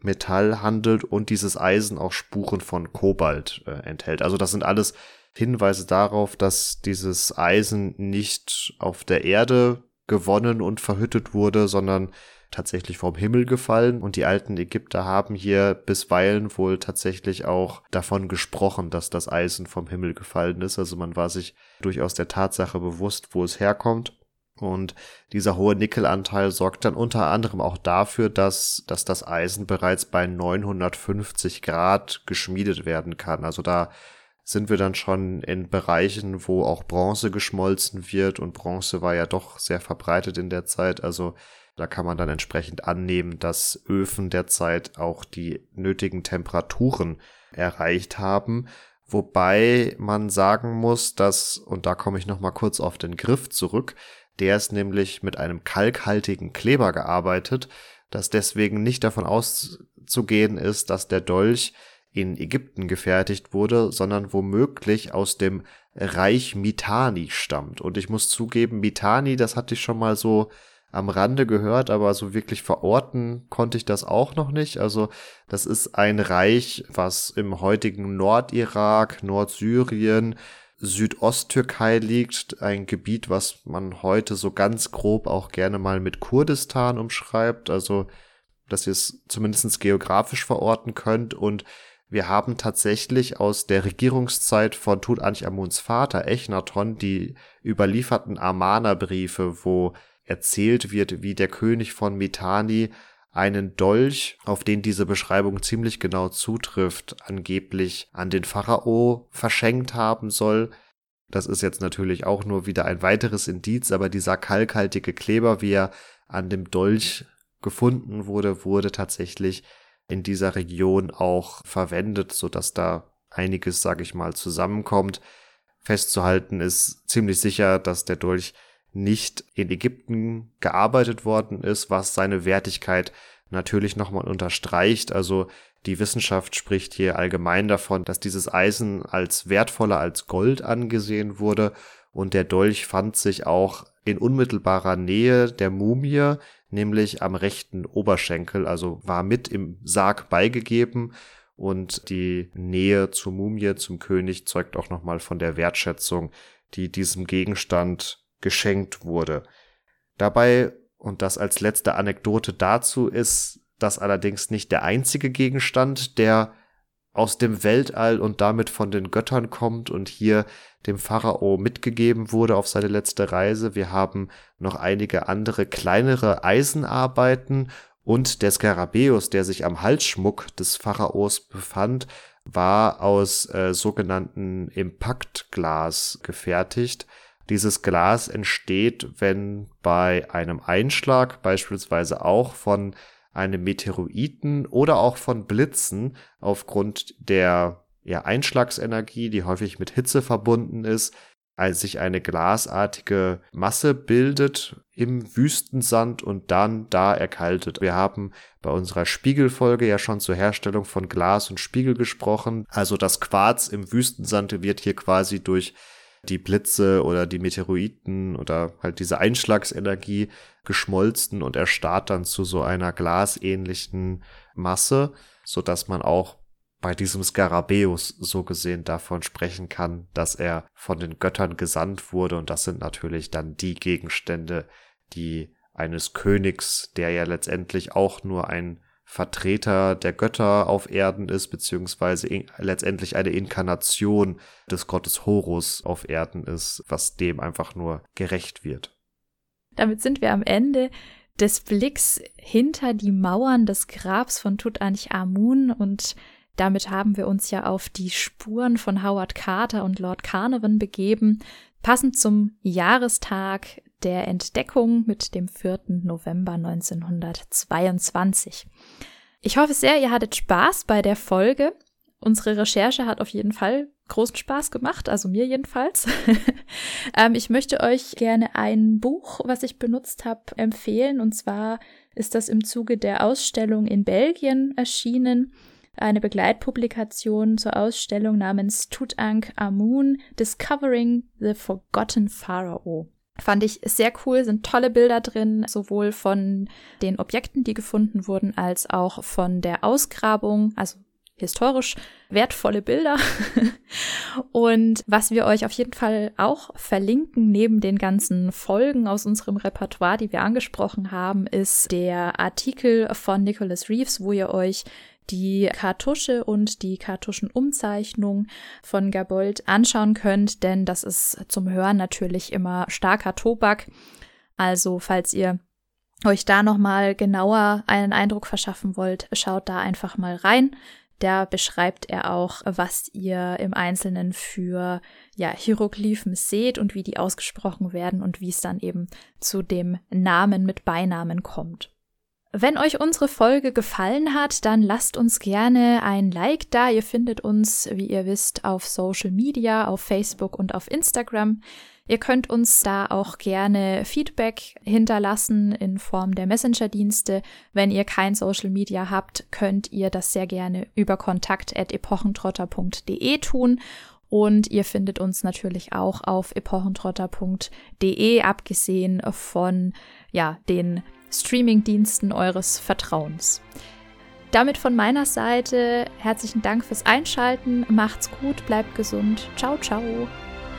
Metall handelt und dieses Eisen auch Spuren von Kobalt äh, enthält. Also das sind alles Hinweise darauf, dass dieses Eisen nicht auf der Erde gewonnen und verhüttet wurde, sondern tatsächlich vom Himmel gefallen. Und die alten Ägypter haben hier bisweilen wohl tatsächlich auch davon gesprochen, dass das Eisen vom Himmel gefallen ist. Also man war sich durchaus der Tatsache bewusst, wo es herkommt. Und dieser hohe Nickelanteil sorgt dann unter anderem auch dafür, dass, dass das Eisen bereits bei 950 Grad geschmiedet werden kann. Also da sind wir dann schon in Bereichen, wo auch Bronze geschmolzen wird und Bronze war ja doch sehr verbreitet in der Zeit. Also da kann man dann entsprechend annehmen, dass Öfen derzeit auch die nötigen Temperaturen erreicht haben. Wobei man sagen muss, dass, und da komme ich nochmal kurz auf den Griff zurück, der ist nämlich mit einem kalkhaltigen Kleber gearbeitet, dass deswegen nicht davon auszugehen ist, dass der Dolch in Ägypten gefertigt wurde, sondern womöglich aus dem Reich Mitanni stammt. Und ich muss zugeben, Mitanni, das hatte ich schon mal so am Rande gehört, aber so wirklich verorten konnte ich das auch noch nicht. Also das ist ein Reich, was im heutigen Nordirak, Nordsyrien, Südosttürkei liegt, ein Gebiet, was man heute so ganz grob auch gerne mal mit Kurdistan umschreibt, also dass ihr es zumindest geografisch verorten könnt und wir haben tatsächlich aus der Regierungszeit von Tutanchamuns Vater Echnaton die überlieferten Amana-Briefe, wo erzählt wird, wie der König von Mitanni einen Dolch, auf den diese Beschreibung ziemlich genau zutrifft, angeblich an den Pharao verschenkt haben soll. Das ist jetzt natürlich auch nur wieder ein weiteres Indiz, aber dieser kalkhaltige Kleber, wie er an dem Dolch gefunden wurde, wurde tatsächlich in dieser Region auch verwendet, so dass da einiges, sag ich mal, zusammenkommt. Festzuhalten ist ziemlich sicher, dass der Dolch nicht in Ägypten gearbeitet worden ist, was seine Wertigkeit natürlich nochmal unterstreicht. Also die Wissenschaft spricht hier allgemein davon, dass dieses Eisen als wertvoller als Gold angesehen wurde und der Dolch fand sich auch in unmittelbarer Nähe der Mumie, nämlich am rechten Oberschenkel, also war mit im Sarg beigegeben und die Nähe zur Mumie, zum König zeugt auch nochmal von der Wertschätzung, die diesem Gegenstand geschenkt wurde. Dabei, und das als letzte Anekdote dazu, ist das allerdings nicht der einzige Gegenstand, der aus dem Weltall und damit von den Göttern kommt und hier dem Pharao mitgegeben wurde auf seine letzte Reise. Wir haben noch einige andere kleinere Eisenarbeiten und der Skarabäus, der sich am Halsschmuck des Pharaos befand, war aus äh, sogenannten Impaktglas gefertigt. Dieses Glas entsteht, wenn bei einem Einschlag beispielsweise auch von einem Meteoriten oder auch von Blitzen aufgrund der ja, Einschlagsenergie, die häufig mit Hitze verbunden ist, als sich eine glasartige Masse bildet im Wüstensand und dann da erkaltet. Wir haben bei unserer Spiegelfolge ja schon zur Herstellung von Glas und Spiegel gesprochen. Also das Quarz im Wüstensand wird hier quasi durch die Blitze oder die Meteoriten oder halt diese Einschlagsenergie geschmolzen und erstarrt dann zu so einer glasähnlichen Masse, so dass man auch bei diesem Skarabäus so gesehen davon sprechen kann, dass er von den Göttern gesandt wurde. Und das sind natürlich dann die Gegenstände, die eines Königs, der ja letztendlich auch nur ein Vertreter der Götter auf Erden ist, beziehungsweise letztendlich eine Inkarnation des Gottes Horus auf Erden ist, was dem einfach nur gerecht wird. Damit sind wir am Ende des Blicks hinter die Mauern des Grabs von Tutanchamun und damit haben wir uns ja auf die Spuren von Howard Carter und Lord Carnarvon begeben, passend zum Jahrestag der Entdeckung mit dem 4. November 1922. Ich hoffe sehr, ihr hattet Spaß bei der Folge. Unsere Recherche hat auf jeden Fall großen Spaß gemacht, also mir jedenfalls. (laughs) ähm, ich möchte euch gerne ein Buch, was ich benutzt habe, empfehlen. Und zwar ist das im Zuge der Ausstellung in Belgien erschienen. Eine Begleitpublikation zur Ausstellung namens Tutanchamun Discovering the Forgotten Pharaoh. Fand ich sehr cool, sind tolle Bilder drin, sowohl von den Objekten, die gefunden wurden, als auch von der Ausgrabung, also historisch wertvolle Bilder. (laughs) und was wir euch auf jeden Fall auch verlinken, neben den ganzen Folgen aus unserem Repertoire, die wir angesprochen haben, ist der Artikel von Nicholas Reeves, wo ihr euch die Kartusche und die Kartuschenumzeichnung von Gabold anschauen könnt, denn das ist zum Hören natürlich immer starker Tobak. Also, falls ihr euch da nochmal genauer einen Eindruck verschaffen wollt, schaut da einfach mal rein. Da beschreibt er auch, was ihr im Einzelnen für ja, Hieroglyphen seht und wie die ausgesprochen werden und wie es dann eben zu dem Namen mit Beinamen kommt. Wenn euch unsere Folge gefallen hat, dann lasst uns gerne ein Like da. Ihr findet uns, wie ihr wisst, auf Social Media, auf Facebook und auf Instagram. Ihr könnt uns da auch gerne Feedback hinterlassen in Form der Messenger-Dienste. Wenn ihr kein Social Media habt, könnt ihr das sehr gerne über kontakt.epochentrotter.de tun. Und ihr findet uns natürlich auch auf epochentrotter.de, abgesehen von ja, den Streaming-Diensten eures Vertrauens. Damit von meiner Seite herzlichen Dank fürs Einschalten. Macht's gut, bleibt gesund. Ciao, ciao.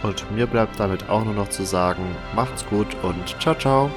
Und mir bleibt damit auch nur noch zu sagen, macht's gut und ciao, ciao.